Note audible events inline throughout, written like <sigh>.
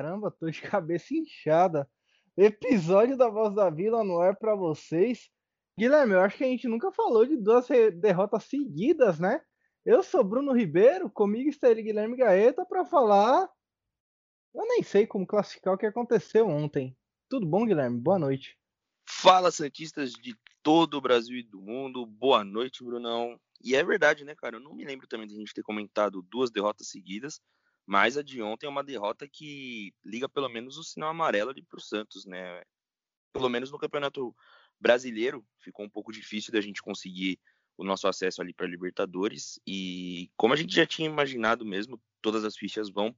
Caramba, tô de <laughs> cabeça inchada. Episódio da Voz da Vila no ar para vocês. Guilherme, eu acho que a gente nunca falou de duas derrotas seguidas, né? Eu sou Bruno Ribeiro, comigo está ele Guilherme Gaeta para falar. Eu nem sei como classificar o que aconteceu ontem. Tudo bom, Guilherme? Boa noite. Fala, Santistas de todo o Brasil e do mundo. Boa noite, Brunão. E é verdade, né, cara? Eu não me lembro também de a gente ter comentado duas derrotas seguidas, mas a de ontem é uma derrota que liga pelo menos o sinal amarelo ali pro Santos, né? Pelo menos no Campeonato Brasileiro ficou um pouco difícil da gente conseguir o nosso acesso ali para Libertadores e como a gente já tinha imaginado mesmo, todas as fichas vão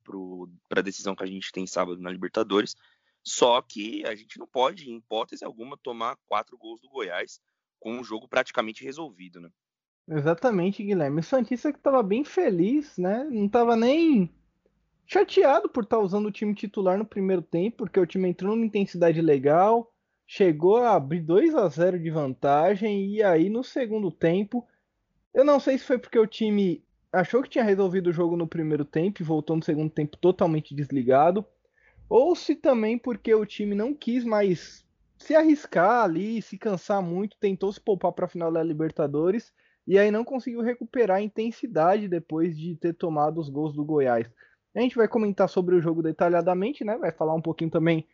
para a decisão que a gente tem sábado na Libertadores. Só que a gente não pode, em hipótese alguma, tomar quatro gols do Goiás com o jogo praticamente resolvido, né? Exatamente, Guilherme. O Santista que estava bem feliz, né? Não estava nem chateado por estar tá usando o time titular no primeiro tempo, porque o time entrou numa intensidade legal, chegou a abrir 2 a 0 de vantagem e aí no segundo tempo, eu não sei se foi porque o time achou que tinha resolvido o jogo no primeiro tempo e voltou no segundo tempo totalmente desligado, ou se também porque o time não quis mais se arriscar ali, se cansar muito, tentou se poupar para a final da Libertadores e aí não conseguiu recuperar a intensidade depois de ter tomado os gols do Goiás. A gente vai comentar sobre o jogo detalhadamente, né? Vai falar um pouquinho também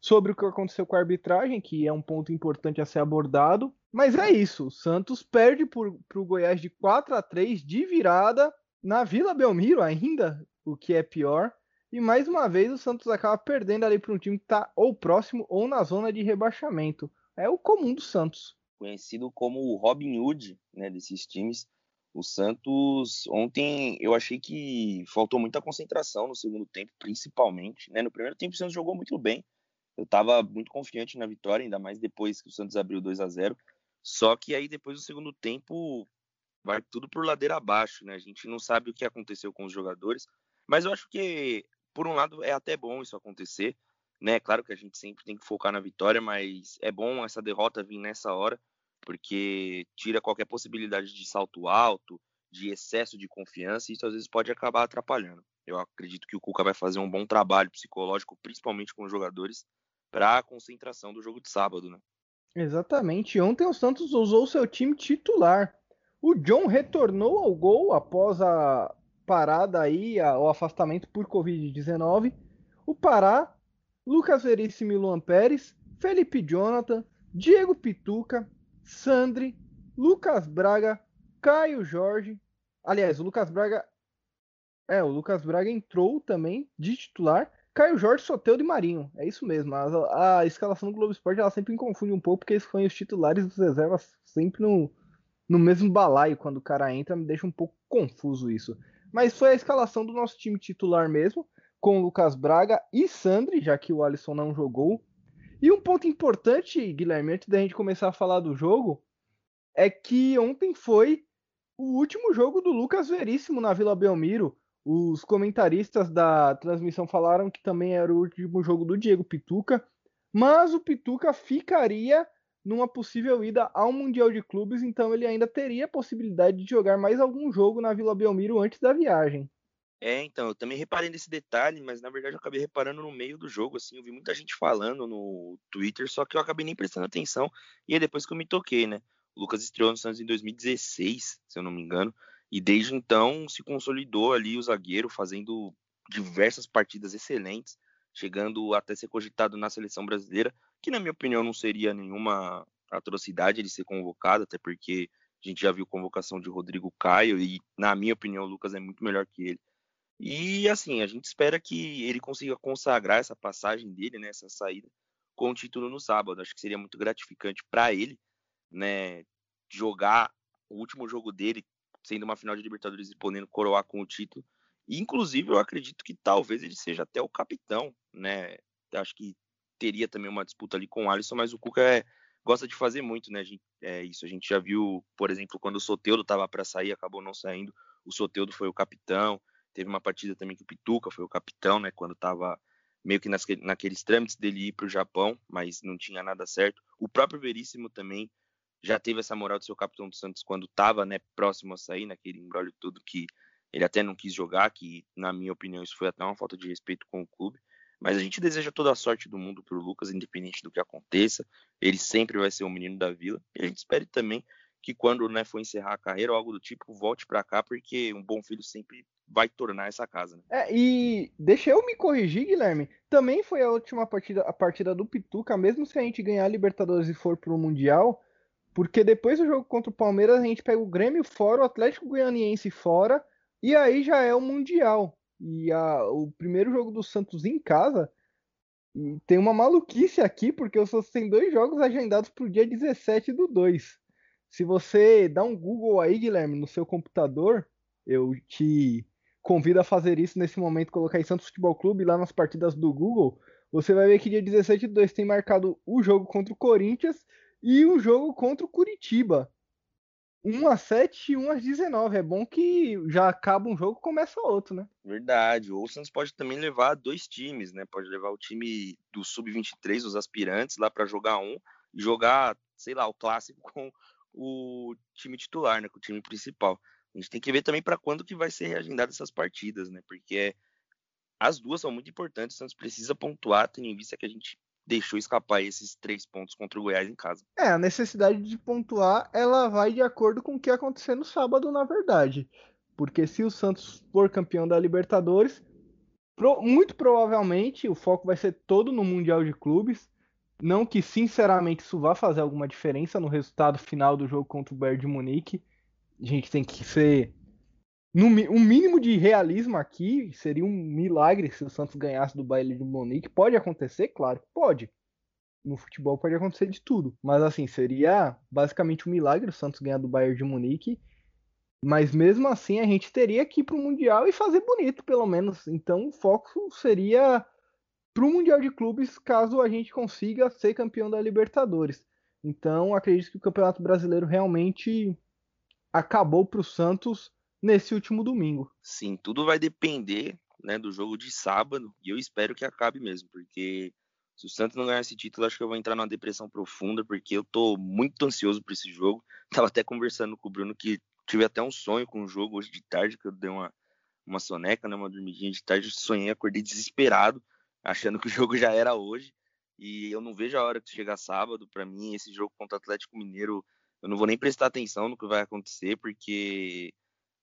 sobre o que aconteceu com a arbitragem, que é um ponto importante a ser abordado. Mas é isso, o Santos perde para o Goiás de 4 a 3 de virada na Vila Belmiro ainda, o que é pior. E mais uma vez o Santos acaba perdendo ali para um time que está ou próximo ou na zona de rebaixamento. É o comum do Santos conhecido como o Robin Hood né, desses times. O Santos, ontem, eu achei que faltou muita concentração no segundo tempo, principalmente. Né? No primeiro tempo, o Santos jogou muito bem. Eu estava muito confiante na vitória, ainda mais depois que o Santos abriu 2 a 0 Só que aí, depois do segundo tempo, vai tudo por ladeira abaixo. Né? A gente não sabe o que aconteceu com os jogadores. Mas eu acho que, por um lado, é até bom isso acontecer. Né? Claro que a gente sempre tem que focar na vitória, mas é bom essa derrota vir nessa hora porque tira qualquer possibilidade de salto alto, de excesso de confiança, e isso às vezes pode acabar atrapalhando. Eu acredito que o Cuca vai fazer um bom trabalho psicológico, principalmente com os jogadores, para a concentração do jogo de sábado, né? Exatamente. Ontem o Santos usou seu time titular. O John retornou ao gol após a parada aí, o afastamento por Covid-19. O Pará, Lucas Veríssimo e Luan Pérez, Felipe Jonathan, Diego Pituca, Sandri, Lucas Braga, Caio Jorge. Aliás, o Lucas Braga. É, o Lucas Braga entrou também de titular. Caio Jorge, Soteudo e Marinho. É isso mesmo. A, a escalação do Globo Esporte ela sempre me confunde um pouco, porque eles põem os titulares dos reservas sempre no, no mesmo balaio quando o cara entra, me deixa um pouco confuso isso. Mas foi a escalação do nosso time titular mesmo, com Lucas Braga e Sandri, já que o Alisson não jogou. E um ponto importante, Guilherme, antes da gente começar a falar do jogo, é que ontem foi o último jogo do Lucas Veríssimo na Vila Belmiro. Os comentaristas da transmissão falaram que também era o último jogo do Diego Pituca, mas o Pituca ficaria numa possível ida ao Mundial de Clubes, então ele ainda teria a possibilidade de jogar mais algum jogo na Vila Belmiro antes da viagem. É, então, eu também reparei nesse detalhe, mas na verdade eu acabei reparando no meio do jogo, assim, eu vi muita gente falando no Twitter, só que eu acabei nem prestando atenção, e é depois que eu me toquei, né? O Lucas estreou no Santos em 2016, se eu não me engano, e desde então se consolidou ali o zagueiro, fazendo diversas partidas excelentes, chegando até ser cogitado na seleção brasileira, que na minha opinião não seria nenhuma atrocidade ele ser convocado, até porque a gente já viu convocação de Rodrigo Caio, e na minha opinião o Lucas é muito melhor que ele. E assim, a gente espera que ele consiga consagrar essa passagem dele, né, essa saída, com o título no sábado. Acho que seria muito gratificante para ele, né, jogar o último jogo dele, sendo uma final de Libertadores e podendo coroar com o título. Inclusive, eu acredito que talvez ele seja até o capitão, né? Acho que teria também uma disputa ali com o Alisson, mas o Cuca é, gosta de fazer muito, né? Gente, é isso. A gente já viu, por exemplo, quando o Soteudo estava para sair, acabou não saindo. O Soteudo foi o capitão. Teve uma partida também que o Pituca foi o capitão, né? Quando estava meio que nas, naqueles trâmites dele ir para o Japão, mas não tinha nada certo. O próprio Veríssimo também já teve essa moral de ser o capitão do Santos quando estava né, próximo a sair, naquele embrólio tudo que Ele até não quis jogar, que na minha opinião isso foi até uma falta de respeito com o clube. Mas a gente deseja toda a sorte do mundo para o Lucas, independente do que aconteça. Ele sempre vai ser um menino da vila. E a gente espera também que quando né, for encerrar a carreira ou algo do tipo, volte para cá, porque um bom filho sempre vai tornar essa casa. Né? É, e deixa eu me corrigir, Guilherme. Também foi a última partida, a partida do Pituca, mesmo se a gente ganhar a Libertadores e for pro Mundial, porque depois do jogo contra o Palmeiras a gente pega o Grêmio fora, o Atlético Goianiense fora, e aí já é o Mundial. E a, o primeiro jogo do Santos em casa tem uma maluquice aqui, porque o Santos tem dois jogos agendados para o dia 17 do 2. Se você dá um Google aí, Guilherme, no seu computador, eu te convido a fazer isso nesse momento, colocar em Santos Futebol Clube lá nas partidas do Google. Você vai ver que dia 17 do 2 tem marcado o jogo contra o Corinthians e um jogo contra o Curitiba. 1 a 7 e 1 a 19. É bom que já acaba um jogo e começa outro, né? Verdade. O Santos pode também levar dois times, né? Pode levar o time do Sub-23, os aspirantes, lá para jogar um e jogar, sei lá, o clássico <laughs> com o time titular, né? Com o time principal. A gente tem que ver também para quando que vai ser reagendada essas partidas, né? Porque as duas são muito importantes, o Santos precisa pontuar, tendo em vista que a gente deixou escapar esses três pontos contra o Goiás em casa. É, a necessidade de pontuar, ela vai de acordo com o que acontecer no sábado, na verdade. Porque se o Santos for campeão da Libertadores, pro, muito provavelmente o foco vai ser todo no Mundial de Clubes. Não que, sinceramente, isso vá fazer alguma diferença no resultado final do jogo contra o Bayern de Munique. A gente tem que ser no, um mínimo de realismo aqui seria um milagre se o Santos ganhasse do Bayern de Munique. Pode acontecer, claro, pode. No futebol pode acontecer de tudo, mas assim seria basicamente um milagre o Santos ganhar do Bayern de Munique. Mas mesmo assim a gente teria que ir para o mundial e fazer bonito, pelo menos. Então o foco seria para o mundial de clubes, caso a gente consiga ser campeão da Libertadores. Então acredito que o Campeonato Brasileiro realmente acabou para o Santos nesse último domingo. Sim, tudo vai depender né, do jogo de sábado e eu espero que acabe mesmo, porque se o Santos não ganhar esse título, acho que eu vou entrar numa depressão profunda, porque eu tô muito ansioso por esse jogo. <laughs> Tava até conversando com o Bruno que tive até um sonho com o jogo hoje de tarde, que eu dei uma, uma soneca, né, uma dormidinha de tarde, sonhei, acordei desesperado, achando que o jogo já era hoje. E eu não vejo a hora que chegar sábado. Para mim, esse jogo contra o Atlético Mineiro, eu não vou nem prestar atenção no que vai acontecer, porque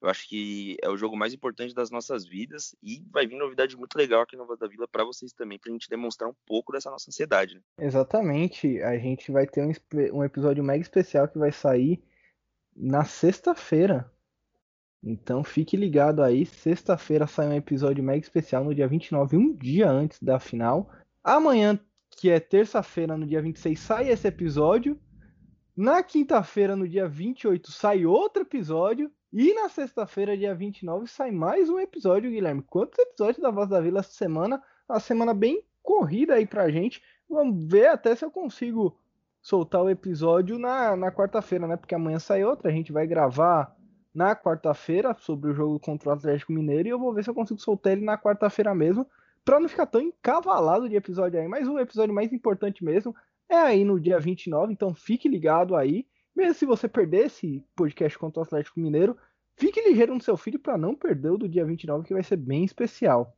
eu acho que é o jogo mais importante das nossas vidas e vai vir novidade muito legal aqui no Voz da Vila para vocês também, para a gente demonstrar um pouco dessa nossa ansiedade. Né? Exatamente. A gente vai ter um, um episódio mega especial que vai sair na sexta-feira. Então fique ligado aí. Sexta-feira sai um episódio mega especial no dia 29, um dia antes da final. Amanhã, que é terça-feira, no dia 26, sai esse episódio. Na quinta-feira, no dia 28, sai outro episódio. E na sexta-feira, dia 29, sai mais um episódio, Guilherme. Quantos episódios da Voz da Vila essa semana? Uma semana bem corrida aí pra gente. Vamos ver até se eu consigo soltar o episódio na, na quarta-feira, né? Porque amanhã sai outra. A gente vai gravar na quarta-feira sobre o jogo contra o Atlético Mineiro. E eu vou ver se eu consigo soltar ele na quarta-feira mesmo. Pra não ficar tão encavalado de episódio aí. Mas o episódio mais importante mesmo é aí no dia 29. Então fique ligado aí. Mesmo se você perder esse podcast contra o Atlético Mineiro, fique ligeiro no seu filho para não perder o do dia 29, que vai ser bem especial.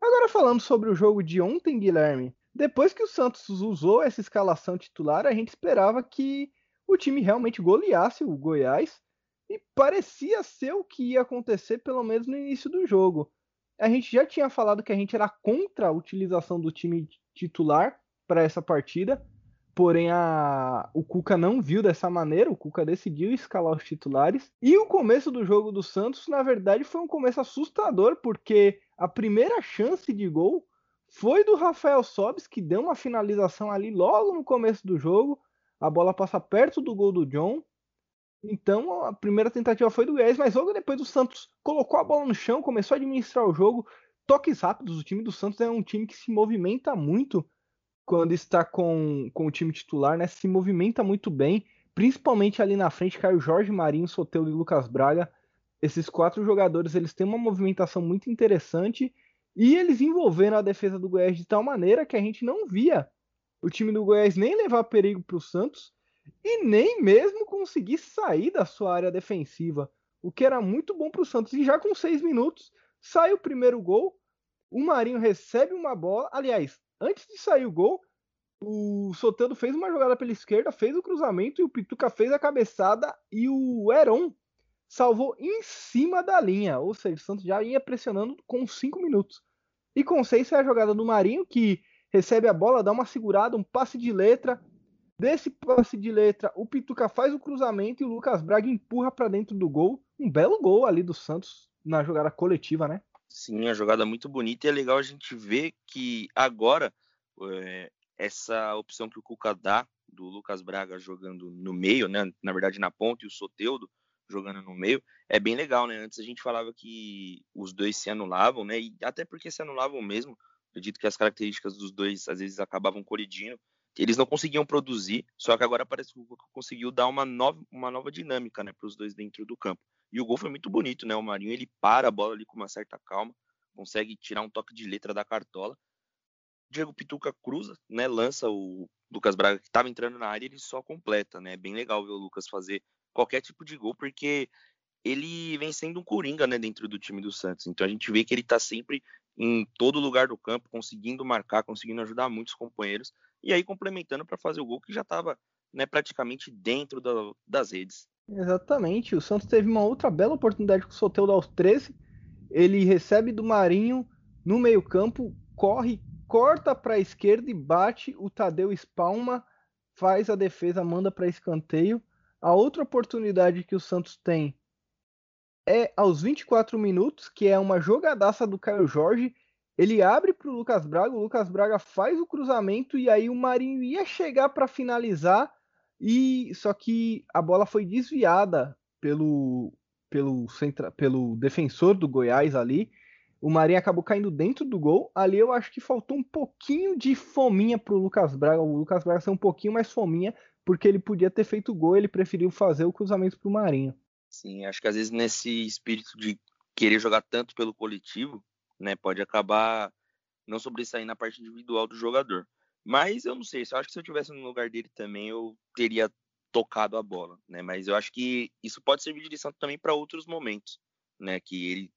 Agora falando sobre o jogo de ontem, Guilherme, depois que o Santos usou essa escalação titular, a gente esperava que o time realmente goleasse o Goiás e parecia ser o que ia acontecer pelo menos no início do jogo. A gente já tinha falado que a gente era contra a utilização do time titular para essa partida, Porém, a... o Cuca não viu dessa maneira, o Cuca decidiu escalar os titulares. E o começo do jogo do Santos, na verdade, foi um começo assustador, porque a primeira chance de gol foi do Rafael Sobis, que deu uma finalização ali logo no começo do jogo. A bola passa perto do gol do John. Então a primeira tentativa foi do Goiás, mas logo depois o Santos colocou a bola no chão, começou a administrar o jogo. Toques rápidos, o time do Santos é um time que se movimenta muito quando está com, com o time titular, né, se movimenta muito bem, principalmente ali na frente, caiu Jorge Marinho, Soteudo e Lucas Braga. Esses quatro jogadores, eles têm uma movimentação muito interessante e eles envolveram a defesa do Goiás de tal maneira que a gente não via o time do Goiás nem levar perigo para o Santos e nem mesmo conseguir sair da sua área defensiva. o que era muito bom para o Santos. E já com seis minutos, sai o primeiro gol, o Marinho recebe uma bola. Aliás, antes de sair o gol, o Soteldo fez uma jogada pela esquerda, fez o cruzamento e o Pituca fez a cabeçada e o Heron salvou em cima da linha. Ou seja, o Santos já ia pressionando com cinco minutos. E com seis é a jogada do Marinho, que recebe a bola, dá uma segurada, um passe de letra. Desse passe de letra, o Pituca faz o cruzamento e o Lucas Braga empurra para dentro do gol. Um belo gol ali do Santos na jogada coletiva, né? Sim, a jogada muito bonita e é legal a gente ver que agora é, essa opção que o Cuca dá do Lucas Braga jogando no meio, né? Na verdade na ponta e o Soteudo jogando no meio, é bem legal, né? Antes a gente falava que os dois se anulavam, né? E até porque se anulavam mesmo, acredito que as características dos dois às vezes acabavam colidindo. Eles não conseguiam produzir, só que agora parece que o Cuca conseguiu dar uma nova, uma nova dinâmica, né, para os dois dentro do campo. E o gol foi muito bonito, né? O Marinho ele para a bola ali com uma certa calma, consegue tirar um toque de letra da cartola. Diego Pituca cruza, né? Lança o Lucas Braga que estava entrando na área, ele só completa, né? É bem legal ver o Lucas fazer qualquer tipo de gol, porque ele vem sendo um coringa, né, dentro do time do Santos. Então a gente vê que ele está sempre em todo lugar do campo, conseguindo marcar, conseguindo ajudar muitos companheiros, e aí complementando para fazer o gol que já estava né, praticamente dentro da, das redes. Exatamente, o Santos teve uma outra bela oportunidade com o Soteldo aos 13, ele recebe do Marinho no meio campo, corre, corta para a esquerda e bate, o Tadeu espalma, faz a defesa, manda para escanteio, a outra oportunidade que o Santos tem é aos 24 minutos, que é uma jogadaça do Caio Jorge. Ele abre para o Lucas Braga, o Lucas Braga faz o cruzamento e aí o Marinho ia chegar para finalizar, e só que a bola foi desviada pelo, pelo, centra, pelo defensor do Goiás ali. O Marinho acabou caindo dentro do gol. Ali eu acho que faltou um pouquinho de fominha para o Lucas Braga. O Lucas Braga ser um pouquinho mais fominha, porque ele podia ter feito gol, ele preferiu fazer o cruzamento para o Marinho. Sim, acho que às vezes nesse espírito de querer jogar tanto pelo coletivo, né, pode acabar não sobressair na parte individual do jogador. Mas eu não sei, eu acho que se eu tivesse no lugar dele também, eu teria tocado a bola, né? Mas eu acho que isso pode servir de lição também para outros momentos, né? Que ele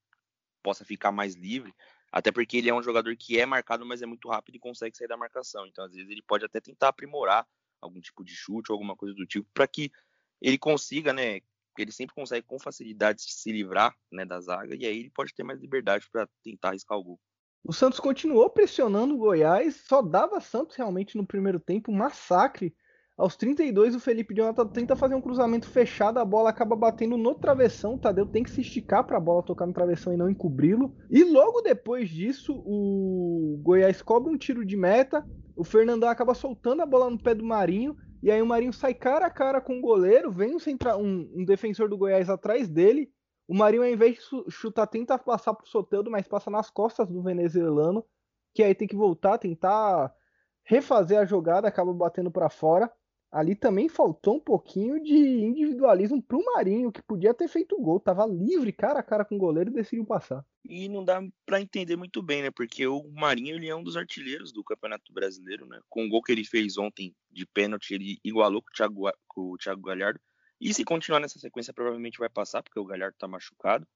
possa ficar mais livre, até porque ele é um jogador que é marcado, mas é muito rápido e consegue sair da marcação. Então, às vezes, ele pode até tentar aprimorar algum tipo de chute ou alguma coisa do tipo, para que ele consiga, né? Ele sempre consegue com facilidade se livrar né, da zaga e aí ele pode ter mais liberdade para tentar arriscar o gol. O Santos continuou pressionando o Goiás, só dava Santos realmente no primeiro tempo, massacre. Aos 32, o Felipe Jonathan tenta fazer um cruzamento fechado, a bola acaba batendo no travessão. O Tadeu tem que se esticar para a bola tocar no travessão e não encobri-lo. E logo depois disso, o Goiás cobre um tiro de meta o Fernandão acaba soltando a bola no pé do Marinho, e aí o Marinho sai cara a cara com o goleiro, vem um, centra, um, um defensor do Goiás atrás dele, o Marinho, ao invés de chutar, tenta passar pro Soteldo, mas passa nas costas do venezuelano, que aí tem que voltar, tentar refazer a jogada, acaba batendo para fora ali também faltou um pouquinho de individualismo pro Marinho, que podia ter feito o gol, tava livre, cara a cara com o goleiro e decidiu passar. E não dá para entender muito bem, né? Porque o Marinho ele é um dos artilheiros do Campeonato Brasileiro, né? Com o gol que ele fez ontem de pênalti, ele igualou com o Thiago, com o Thiago Galhardo. E se continuar nessa sequência, provavelmente vai passar, porque o Galhardo tá machucado,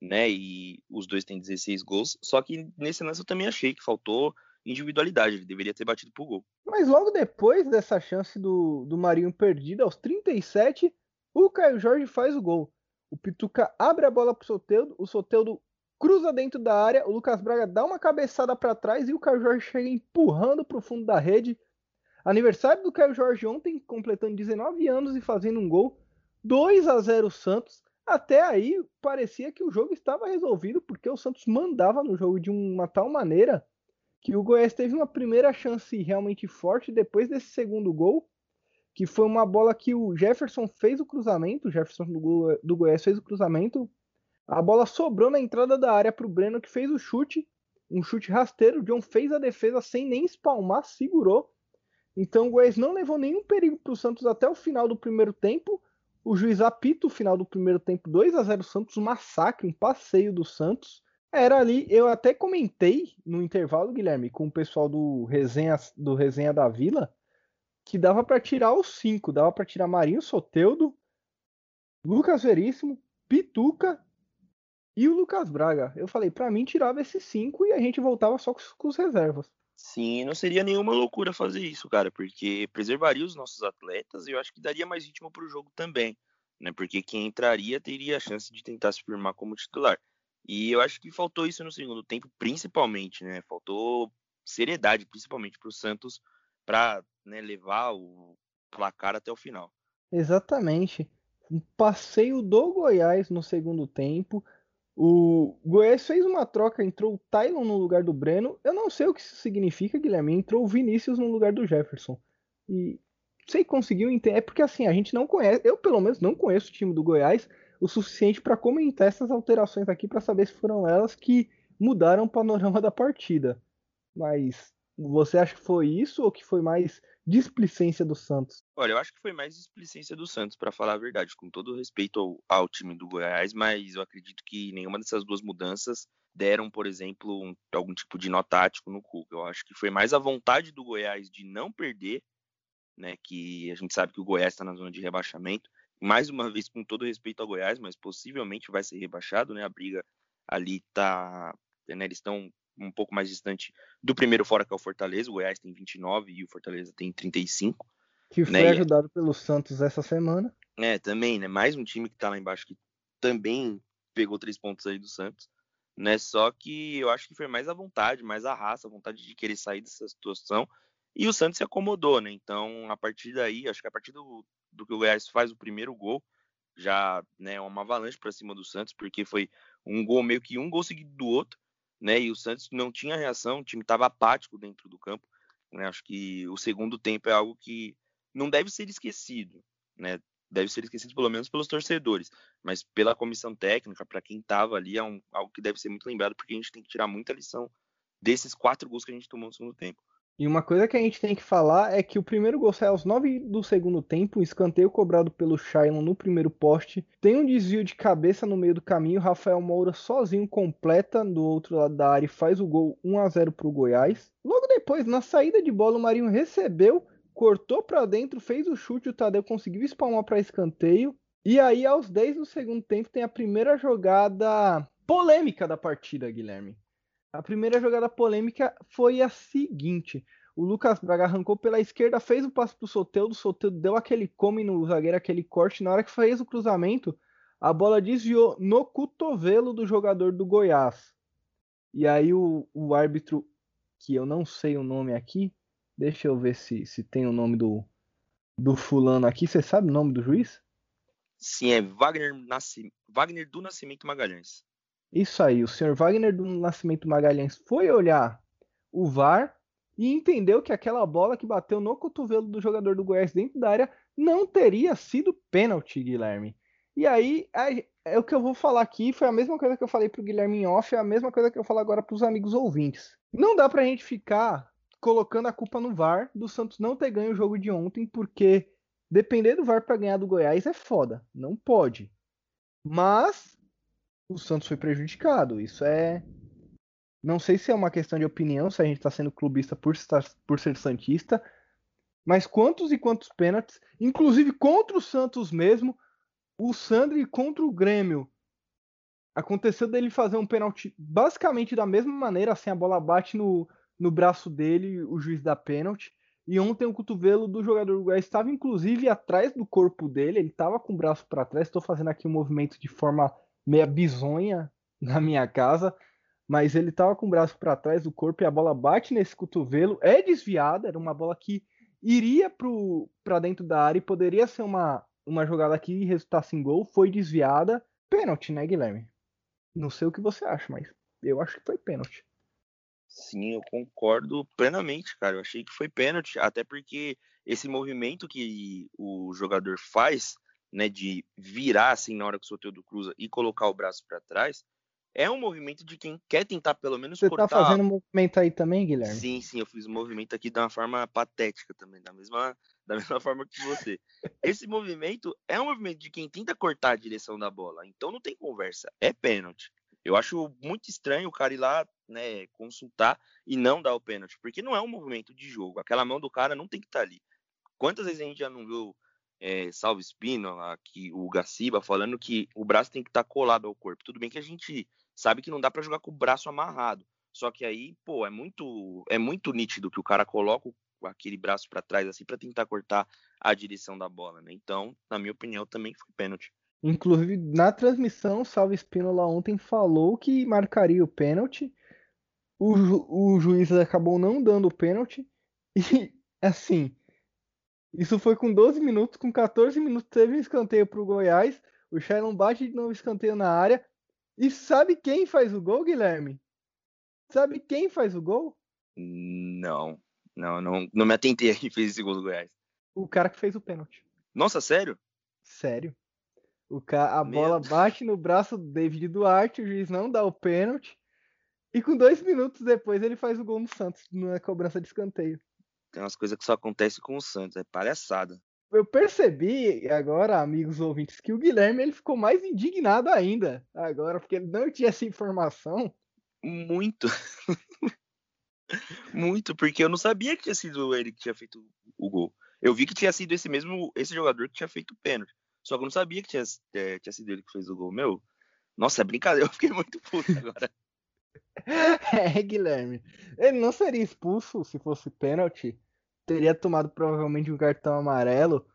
né? E os dois têm 16 gols. Só que nesse lance eu também achei que faltou individualidade, ele deveria ter batido pro gol. Mas logo depois dessa chance do, do Marinho perdida, aos 37, o Caio Jorge faz o gol. O Pituca abre a bola pro Soteldo, o Soteldo cruza dentro da área, o Lucas Braga dá uma cabeçada para trás e o Caio Jorge chega empurrando pro fundo da rede. Aniversário do Caio Jorge ontem, completando 19 anos e fazendo um gol. 2 a 0 Santos. Até aí parecia que o jogo estava resolvido porque o Santos mandava no jogo de uma tal maneira que o Goiás teve uma primeira chance realmente forte depois desse segundo gol, que foi uma bola que o Jefferson fez o cruzamento, o Jefferson do, do Goiás fez o cruzamento, a bola sobrou na entrada da área para o Breno que fez o chute, um chute rasteiro, o John fez a defesa sem nem espalmar, segurou. Então o Goiás não levou nenhum perigo para o Santos até o final do primeiro tempo. O juiz apita o final do primeiro tempo 2 a 0 Santos, massacre, um passeio do Santos. Era ali, eu até comentei no intervalo, Guilherme, com o pessoal do Resenha, do Resenha da Vila, que dava para tirar os cinco, dava para tirar Marinho Soteudo, Lucas Veríssimo, Pituca e o Lucas Braga. Eu falei, para mim tirava esses cinco e a gente voltava só com os reservas. Sim, não seria nenhuma loucura fazer isso, cara, porque preservaria os nossos atletas e eu acho que daria mais ritmo o jogo também, né? Porque quem entraria teria a chance de tentar se firmar como titular. E eu acho que faltou isso no segundo tempo, principalmente, né? Faltou seriedade, principalmente para o Santos, para né, levar o placar até o final. Exatamente. Um passeio do Goiás no segundo tempo. O Goiás fez uma troca, entrou o Tylon no lugar do Breno. Eu não sei o que isso significa, Guilherme. Entrou o Vinícius no lugar do Jefferson. E sei conseguiu entender. É porque assim, a gente não conhece, eu pelo menos não conheço o time do Goiás o suficiente para comentar essas alterações aqui para saber se foram elas que mudaram o panorama da partida. Mas você acha que foi isso ou que foi mais displicência do Santos? Olha, eu acho que foi mais displicência do Santos, para falar a verdade, com todo respeito ao, ao, time do Goiás, mas eu acredito que nenhuma dessas duas mudanças deram, por exemplo, um, algum tipo de nó tático no Cuca. Eu acho que foi mais a vontade do Goiás de não perder, né? Que a gente sabe que o Goiás está na zona de rebaixamento. Mais uma vez, com todo respeito ao Goiás, mas possivelmente vai ser rebaixado, né? A briga ali tá. Né, eles estão um pouco mais distante do primeiro fora, que é o Fortaleza. O Goiás tem 29 e o Fortaleza tem 35. Que né, foi né? ajudado pelo Santos essa semana. É, também, né? Mais um time que tá lá embaixo que também pegou três pontos aí do Santos. Né? Só que eu acho que foi mais a vontade, mais a raça, a vontade de querer sair dessa situação. E o Santos se acomodou, né? Então, a partir daí, acho que a partir do, do que o Goiás faz o primeiro gol, já né, uma avalanche para cima do Santos, porque foi um gol meio que um gol seguido do outro né? E o Santos não tinha reação, o time estava apático dentro do campo. Né? Acho que o segundo tempo é algo que não deve ser esquecido, né? Deve ser esquecido pelo menos pelos torcedores, mas pela comissão técnica, para quem estava ali, é um, algo que deve ser muito lembrado, porque a gente tem que tirar muita lição desses quatro gols que a gente tomou no segundo tempo. E uma coisa que a gente tem que falar é que o primeiro gol sai aos 9 do segundo tempo, um escanteio cobrado pelo Shailon no primeiro poste. Tem um desvio de cabeça no meio do caminho, Rafael Moura sozinho completa do outro lado da área e faz o gol 1 a 0 para o Goiás. Logo depois, na saída de bola, o Marinho recebeu, cortou para dentro, fez o chute, o Tadeu conseguiu espalmar para escanteio. E aí, aos 10 do segundo tempo, tem a primeira jogada polêmica da partida, Guilherme. A primeira jogada polêmica foi a seguinte: o Lucas Braga arrancou pela esquerda, fez o passe pro Soteldo, o Soteldo deu aquele come no zagueiro, aquele corte. Na hora que fez o cruzamento, a bola desviou no cotovelo do jogador do Goiás. E aí o, o árbitro, que eu não sei o nome aqui, deixa eu ver se, se tem o nome do, do fulano aqui. Você sabe o nome do juiz? Sim, é Wagner, Nasci... Wagner do Nascimento Magalhães. Isso aí, o senhor Wagner do Nascimento Magalhães foi olhar o VAR e entendeu que aquela bola que bateu no cotovelo do jogador do Goiás dentro da área não teria sido pênalti, Guilherme. E aí, é, o que eu vou falar aqui foi a mesma coisa que eu falei pro Guilherme em off, é a mesma coisa que eu falo agora pros amigos ouvintes. Não dá pra gente ficar colocando a culpa no VAR do Santos não ter ganho o jogo de ontem, porque depender do VAR para ganhar do Goiás é foda, não pode. Mas o Santos foi prejudicado. Isso é. Não sei se é uma questão de opinião, se a gente está sendo clubista por, estar, por ser Santista, mas quantos e quantos pênaltis, inclusive contra o Santos mesmo, o Sandri contra o Grêmio. Aconteceu dele fazer um pênalti basicamente da mesma maneira, assim, a bola bate no, no braço dele, o juiz dá pênalti. E ontem o cotovelo do jogador uruguai estava inclusive atrás do corpo dele, ele estava com o braço para trás. Estou fazendo aqui um movimento de forma meia bizonha <laughs> na minha casa, mas ele tava com o braço para trás do corpo e a bola bate nesse cotovelo, é desviada, era uma bola que iria para dentro da área e poderia ser uma, uma jogada que resultasse em gol, foi desviada. Pênalti, né, Guilherme? Não sei o que você acha, mas eu acho que foi pênalti. Sim, eu concordo plenamente, cara. Eu achei que foi pênalti, até porque esse movimento que o jogador faz né, de virar assim na hora que o Soteldo cruza e colocar o braço para trás, é um movimento de quem quer tentar pelo menos Você tá cortar. Você tá fazendo um movimento aí também, Guilherme? Sim, sim, eu fiz um movimento aqui de uma forma patética também, da mesma, da mesma <laughs> forma que você. Esse movimento é um movimento de quem tenta cortar a direção da bola, então não tem conversa, é pênalti. Eu acho muito estranho o cara ir lá, né, consultar e não dar o pênalti, porque não é um movimento de jogo. Aquela mão do cara não tem que estar tá ali. Quantas vezes a gente já não viu é, Salve Espínola, que o Gaciba, falando que o braço tem que estar tá colado ao corpo. Tudo bem que a gente sabe que não dá para jogar com o braço amarrado. Só que aí, pô, é muito, é muito nítido que o cara coloca aquele braço para trás assim para tentar cortar a direção da bola, né? Então, na minha opinião, também foi pênalti. Inclusive, na transmissão, Salve Espínola ontem falou que marcaria o pênalti. O, ju o juiz acabou não dando o pênalti. <laughs> E, assim, isso foi com 12 minutos. Com 14 minutos, teve um escanteio para o Goiás. O Shailon bate de novo escanteio na área. E sabe quem faz o gol, Guilherme? Sabe quem faz o gol? Não, não, não, não me atentei a quem fez esse gol do Goiás. O cara que fez o pênalti. Nossa, sério? Sério. O ca... A bola bate no braço do David Duarte, o juiz não dá o pênalti. E com dois minutos depois ele faz o gol no Santos, na cobrança de escanteio. Tem umas coisas que só acontecem com o Santos, é palhaçada. Eu percebi agora, amigos ouvintes, que o Guilherme ele ficou mais indignado ainda agora, porque ele não tinha essa informação. Muito. <laughs> Muito, porque eu não sabia que tinha sido ele que tinha feito o gol. Eu vi que tinha sido esse mesmo, esse jogador que tinha feito o pênalti. Só que eu não sabia que tinha, é, tinha sido ele que fez o gol. Meu, nossa, é brincadeira, <laughs> eu fiquei muito puto agora. <laughs> é, Guilherme. Ele não seria expulso se fosse pênalti. Teria tomado provavelmente um cartão amarelo.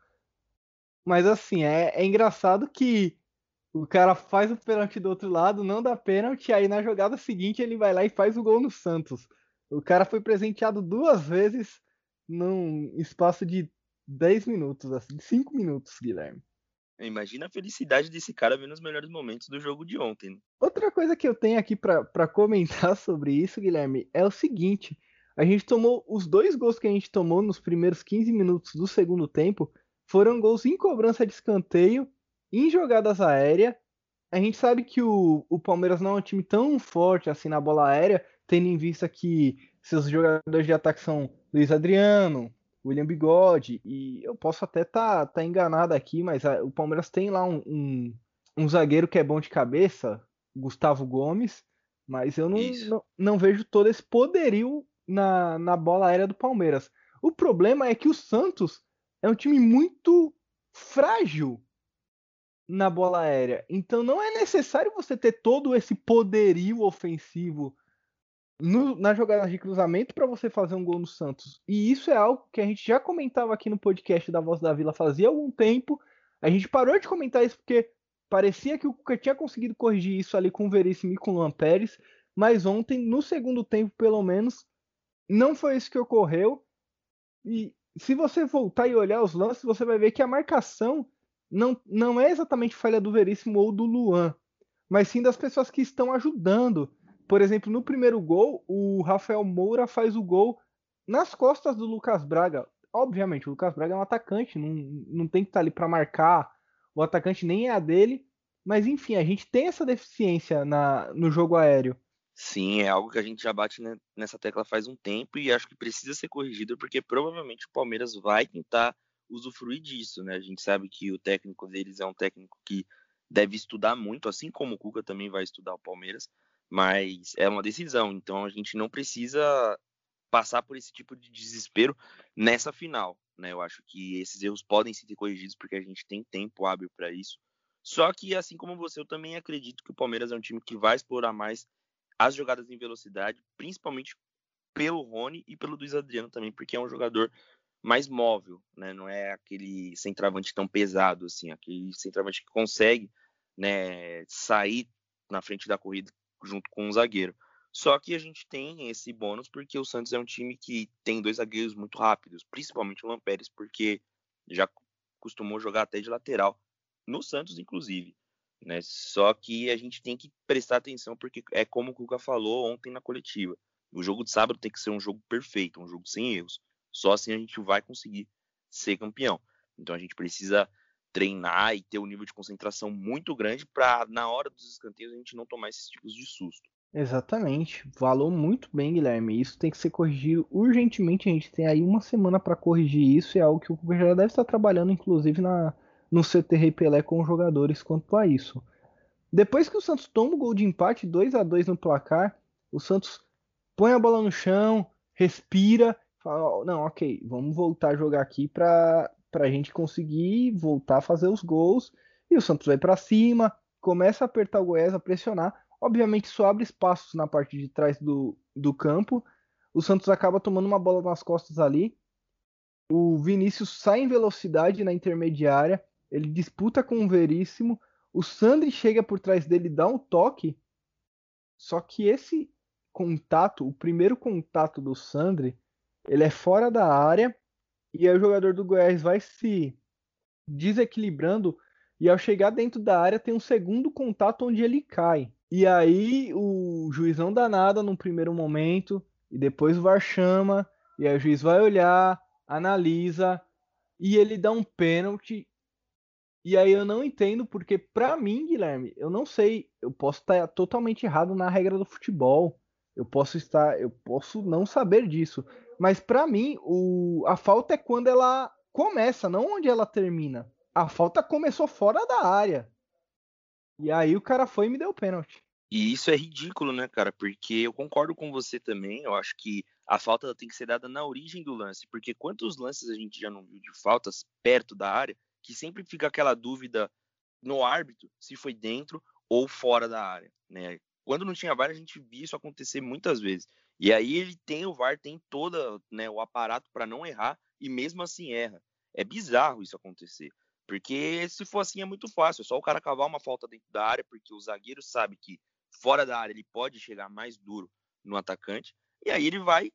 Mas assim, é, é engraçado que o cara faz o pênalti do outro lado, não dá pênalti, aí na jogada seguinte ele vai lá e faz o gol no Santos. O cara foi presenteado duas vezes num espaço de 10 minutos, assim, 5 minutos, Guilherme. Imagina a felicidade desse cara vendo os melhores momentos do jogo de ontem. Né? Outra coisa que eu tenho aqui para comentar <laughs> sobre isso, Guilherme, é o seguinte: a gente tomou os dois gols que a gente tomou nos primeiros 15 minutos do segundo tempo foram gols em cobrança de escanteio, em jogadas aéreas. A gente sabe que o, o Palmeiras não é um time tão forte assim na bola aérea, tendo em vista que seus jogadores de ataque são Luiz Adriano, William Bigode, e eu posso até estar tá, tá enganado aqui, mas a, o Palmeiras tem lá um, um, um, zagueiro que é bom de cabeça, Gustavo Gomes, mas eu não, não, não, vejo todo esse poderio na, na bola aérea do Palmeiras. O problema é que o Santos é um time muito frágil na bola aérea. Então não é necessário você ter todo esse poderio ofensivo no, na jogada de cruzamento para você fazer um gol no Santos. E isso é algo que a gente já comentava aqui no podcast da Voz da Vila fazia algum tempo. A gente parou de comentar isso porque parecia que o Cuca tinha conseguido corrigir isso ali com o Veríssimo e com o Luan Pérez, mas ontem, no segundo tempo, pelo menos, não foi isso que ocorreu. E se você voltar e olhar os lances, você vai ver que a marcação não, não é exatamente falha do Veríssimo ou do Luan, mas sim das pessoas que estão ajudando. Por exemplo, no primeiro gol, o Rafael Moura faz o gol nas costas do Lucas Braga. Obviamente, o Lucas Braga é um atacante, não, não tem que estar ali para marcar. O atacante nem é a dele. Mas enfim, a gente tem essa deficiência na, no jogo aéreo. Sim, é algo que a gente já bate nessa tecla faz um tempo e acho que precisa ser corrigido porque provavelmente o Palmeiras vai tentar usufruir disso, né? A gente sabe que o técnico deles é um técnico que deve estudar muito, assim como o Cuca também vai estudar o Palmeiras, mas é uma decisão, então a gente não precisa passar por esse tipo de desespero nessa final, né? Eu acho que esses erros podem ser corrigidos porque a gente tem tempo hábil para isso. Só que assim como você, eu também acredito que o Palmeiras é um time que vai explorar mais as jogadas em velocidade, principalmente pelo Rony e pelo Luiz Adriano também, porque é um jogador mais móvel, né? Não é aquele centroavante tão pesado assim, aquele centroavante que consegue, né, sair na frente da corrida junto com um zagueiro. Só que a gente tem esse bônus porque o Santos é um time que tem dois zagueiros muito rápidos, principalmente o Lampérez, porque já costumou jogar até de lateral, no Santos, inclusive. Né? Só que a gente tem que prestar atenção, porque é como o Cuca falou ontem na coletiva. O jogo de sábado tem que ser um jogo perfeito, um jogo sem erros. Só assim a gente vai conseguir ser campeão. Então a gente precisa treinar e ter um nível de concentração muito grande para na hora dos escanteios a gente não tomar esses tipos de susto. Exatamente, falou muito bem, Guilherme. Isso tem que ser corrigido urgentemente. A gente tem aí uma semana para corrigir isso. É algo que o Cuca já deve estar trabalhando, inclusive na, no CT Rei Pelé com os jogadores quanto a isso. Depois que o Santos toma o gol de empate, 2 a 2 no placar, o Santos põe a bola no chão, respira, fala: Não, ok, vamos voltar a jogar aqui para pra gente conseguir voltar a fazer os gols. E o Santos vai para cima, começa a apertar o Goiás, a pressionar. Obviamente isso abre espaços na parte de trás do, do campo. O Santos acaba tomando uma bola nas costas ali. O Vinícius sai em velocidade na intermediária. Ele disputa com o Veríssimo. O Sandri chega por trás dele, dá um toque. Só que esse contato, o primeiro contato do Sandri, ele é fora da área. E aí o jogador do Goiás vai se desequilibrando. E ao chegar dentro da área, tem um segundo contato onde ele cai. E aí o juiz não dá nada no primeiro momento. E depois o VAR chama. E aí o juiz vai olhar, analisa. E ele dá um pênalti e aí eu não entendo porque, para mim, Guilherme, eu não sei, eu posso estar totalmente errado na regra do futebol. Eu posso estar, eu posso não saber disso, mas para mim, o, a falta é quando ela começa, não onde ela termina. A falta começou fora da área. E aí o cara foi e me deu o pênalti. E isso é ridículo, né, cara? Porque eu concordo com você também. Eu acho que a falta tem que ser dada na origem do lance. Porque quantos lances a gente já não viu de faltas perto da área que sempre fica aquela dúvida no árbitro se foi dentro ou fora da área, né? Quando não tinha VAR, a gente via isso acontecer muitas vezes. E aí ele tem o VAR, tem toda, né, o aparato para não errar e mesmo assim erra. É bizarro isso acontecer. Porque se for assim é muito fácil, é só o cara cavar uma falta dentro da área, porque o zagueiro sabe que fora da área ele pode chegar mais duro no atacante, e aí ele vai,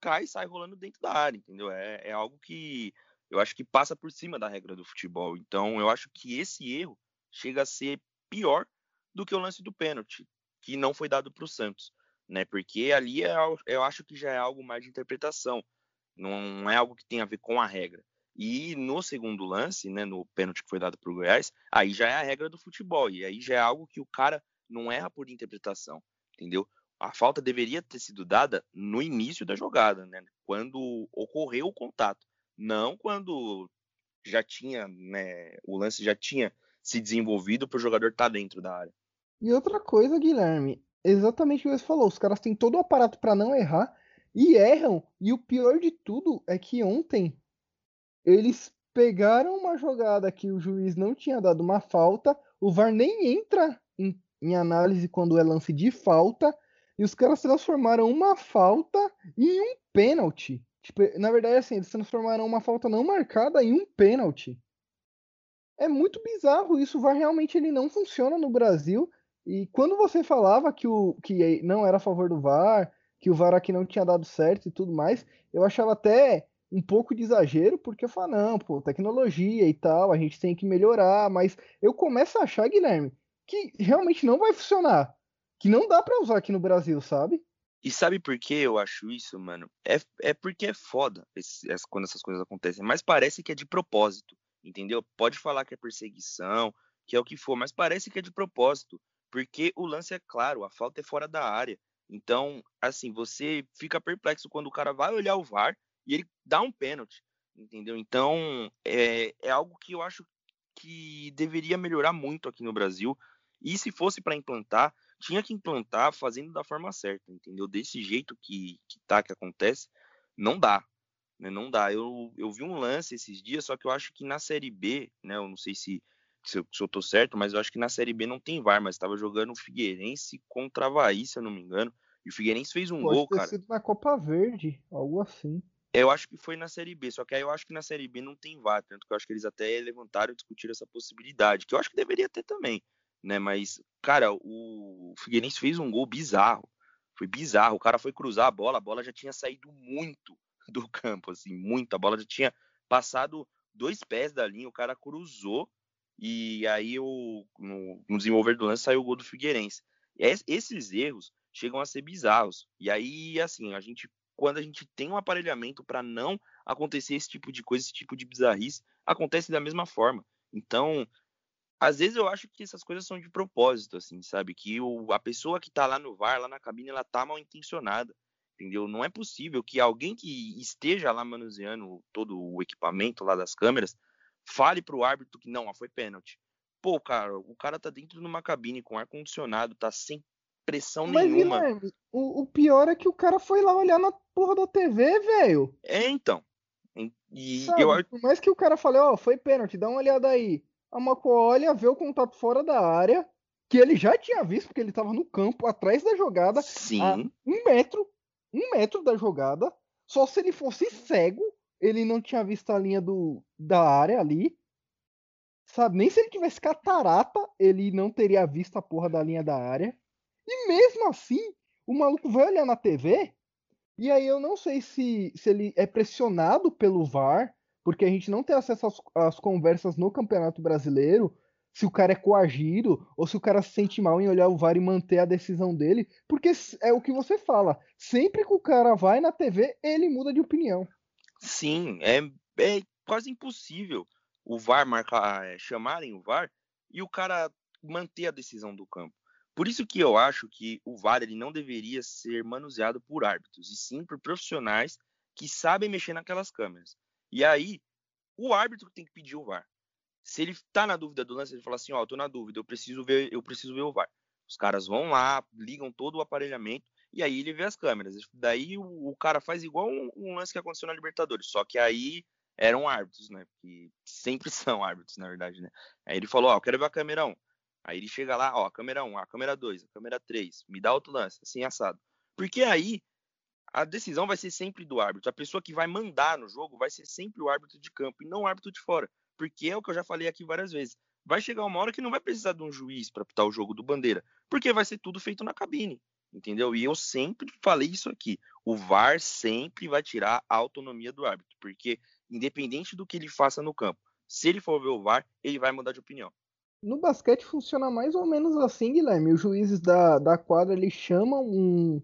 cai e sai rolando dentro da área, entendeu? É, é algo que eu acho que passa por cima da regra do futebol. Então, eu acho que esse erro chega a ser pior do que o lance do pênalti, que não foi dado para o Santos, né? Porque ali é, eu acho que já é algo mais de interpretação, não é algo que tem a ver com a regra. E no segundo lance, né, no pênalti que foi dado para o Goiás, aí já é a regra do futebol, e aí já é algo que o cara não erra por interpretação, entendeu? A falta deveria ter sido dada no início da jogada, né, quando ocorreu o contato não quando já tinha, né, o lance já tinha se desenvolvido para o jogador estar tá dentro da área. E outra coisa, Guilherme, exatamente o que você falou, os caras têm todo o aparato para não errar e erram. E o pior de tudo é que ontem eles pegaram uma jogada que o juiz não tinha dado uma falta, o VAR nem entra em, em análise quando é lance de falta, e os caras transformaram uma falta em um pênalti. Tipo, na verdade, assim, eles transformaram uma falta não marcada em um pênalti. É muito bizarro isso. O VAR realmente ele não funciona no Brasil. E quando você falava que, o, que não era a favor do VAR, que o VAR aqui não tinha dado certo e tudo mais, eu achava até um pouco de exagero, porque eu falo, não, pô, tecnologia e tal, a gente tem que melhorar, mas eu começo a achar, Guilherme, que realmente não vai funcionar. Que não dá para usar aqui no Brasil, sabe? E sabe por que eu acho isso, mano? É, é porque é foda esse, quando essas coisas acontecem. Mas parece que é de propósito, entendeu? Pode falar que é perseguição, que é o que for, mas parece que é de propósito. Porque o lance é claro, a falta é fora da área. Então, assim, você fica perplexo quando o cara vai olhar o VAR e ele dá um pênalti, entendeu? Então, é, é algo que eu acho que deveria melhorar muito aqui no Brasil. E se fosse para implantar, tinha que implantar fazendo da forma certa, entendeu? Desse jeito que, que tá, que acontece, não dá. Né? Não dá. Eu, eu vi um lance esses dias, só que eu acho que na Série B, né? Eu não sei se, se, eu, se eu tô certo, mas eu acho que na Série B não tem VAR, mas estava jogando o Figueirense contra a Havaí, se eu não me engano. E o Figueirense fez um Pode gol, ter cara. sido na Copa Verde, algo assim. Eu acho que foi na Série B, só que aí eu acho que na Série B não tem VAR, tanto que eu acho que eles até levantaram e discutiram essa possibilidade, que eu acho que deveria ter também né? Mas, cara, o Figueirense fez um gol bizarro. Foi bizarro. O cara foi cruzar a bola, a bola já tinha saído muito <laughs> do campo, assim, muito. A bola já tinha passado dois pés da linha, o cara cruzou e aí o, no, no desenvolver do lance saiu o gol do Figueirense. esses erros chegam a ser bizarros. E aí, assim, a gente, quando a gente tem um aparelhamento para não acontecer esse tipo de coisa, esse tipo de bizarrice, acontece da mesma forma. Então, às vezes eu acho que essas coisas são de propósito, assim, sabe? Que o, a pessoa que tá lá no VAR, lá na cabine, ela tá mal intencionada, entendeu? Não é possível que alguém que esteja lá manuseando todo o equipamento lá das câmeras fale pro árbitro que não, foi pênalti. Pô, cara, o cara tá dentro de uma cabine com ar-condicionado, tá sem pressão Mas, nenhuma. Guilherme, o, o pior é que o cara foi lá olhar na porra da TV, velho. É, então. E Sabe, eu por mais que o cara fale, ó, foi pênalti, dá uma olhada aí. A Mako olha, vê o contato fora da área, que ele já tinha visto, porque ele tava no campo, atrás da jogada, a sim, um metro, um metro da jogada. Só se ele fosse cego, ele não tinha visto a linha do, da área ali. Sabe, nem se ele tivesse catarata, ele não teria visto a porra da linha da área. E mesmo assim, o maluco vai olhar na TV, e aí eu não sei se, se ele é pressionado pelo VAR, porque a gente não tem acesso às, às conversas no Campeonato Brasileiro, se o cara é coagido, ou se o cara se sente mal em olhar o VAR e manter a decisão dele, porque é o que você fala, sempre que o cara vai na TV, ele muda de opinião. sim, é, é quase impossível o VAR marcar, é, chamarem o VAR e o cara manter a decisão do campo. Por isso que eu acho que o VAR ele não deveria ser manuseado por árbitros, e sim por profissionais que sabem mexer naquelas câmeras. E aí, o árbitro tem que pedir o VAR. Se ele tá na dúvida do lance, ele fala assim, ó, oh, tô na dúvida, eu preciso ver, eu preciso ver o VAR. Os caras vão lá, ligam todo o aparelhamento e aí ele vê as câmeras. Daí o, o cara faz igual um, um, lance que aconteceu na Libertadores, só que aí eram árbitros, né? Que sempre <laughs> são árbitros, na verdade, né? Aí ele falou, ó, oh, eu quero ver a câmera 1. Aí ele chega lá, ó, câmera 1, a câmera 2, a câmera 3, me dá outro lance, assim assado. Porque aí a decisão vai ser sempre do árbitro. A pessoa que vai mandar no jogo vai ser sempre o árbitro de campo e não o árbitro de fora. Porque é o que eu já falei aqui várias vezes. Vai chegar uma hora que não vai precisar de um juiz para apitar o jogo do Bandeira, porque vai ser tudo feito na cabine, entendeu? E eu sempre falei isso aqui. O VAR sempre vai tirar a autonomia do árbitro, porque independente do que ele faça no campo, se ele for ver o VAR, ele vai mudar de opinião. No basquete funciona mais ou menos assim, Guilherme. Os juízes da, da quadra eles chamam um,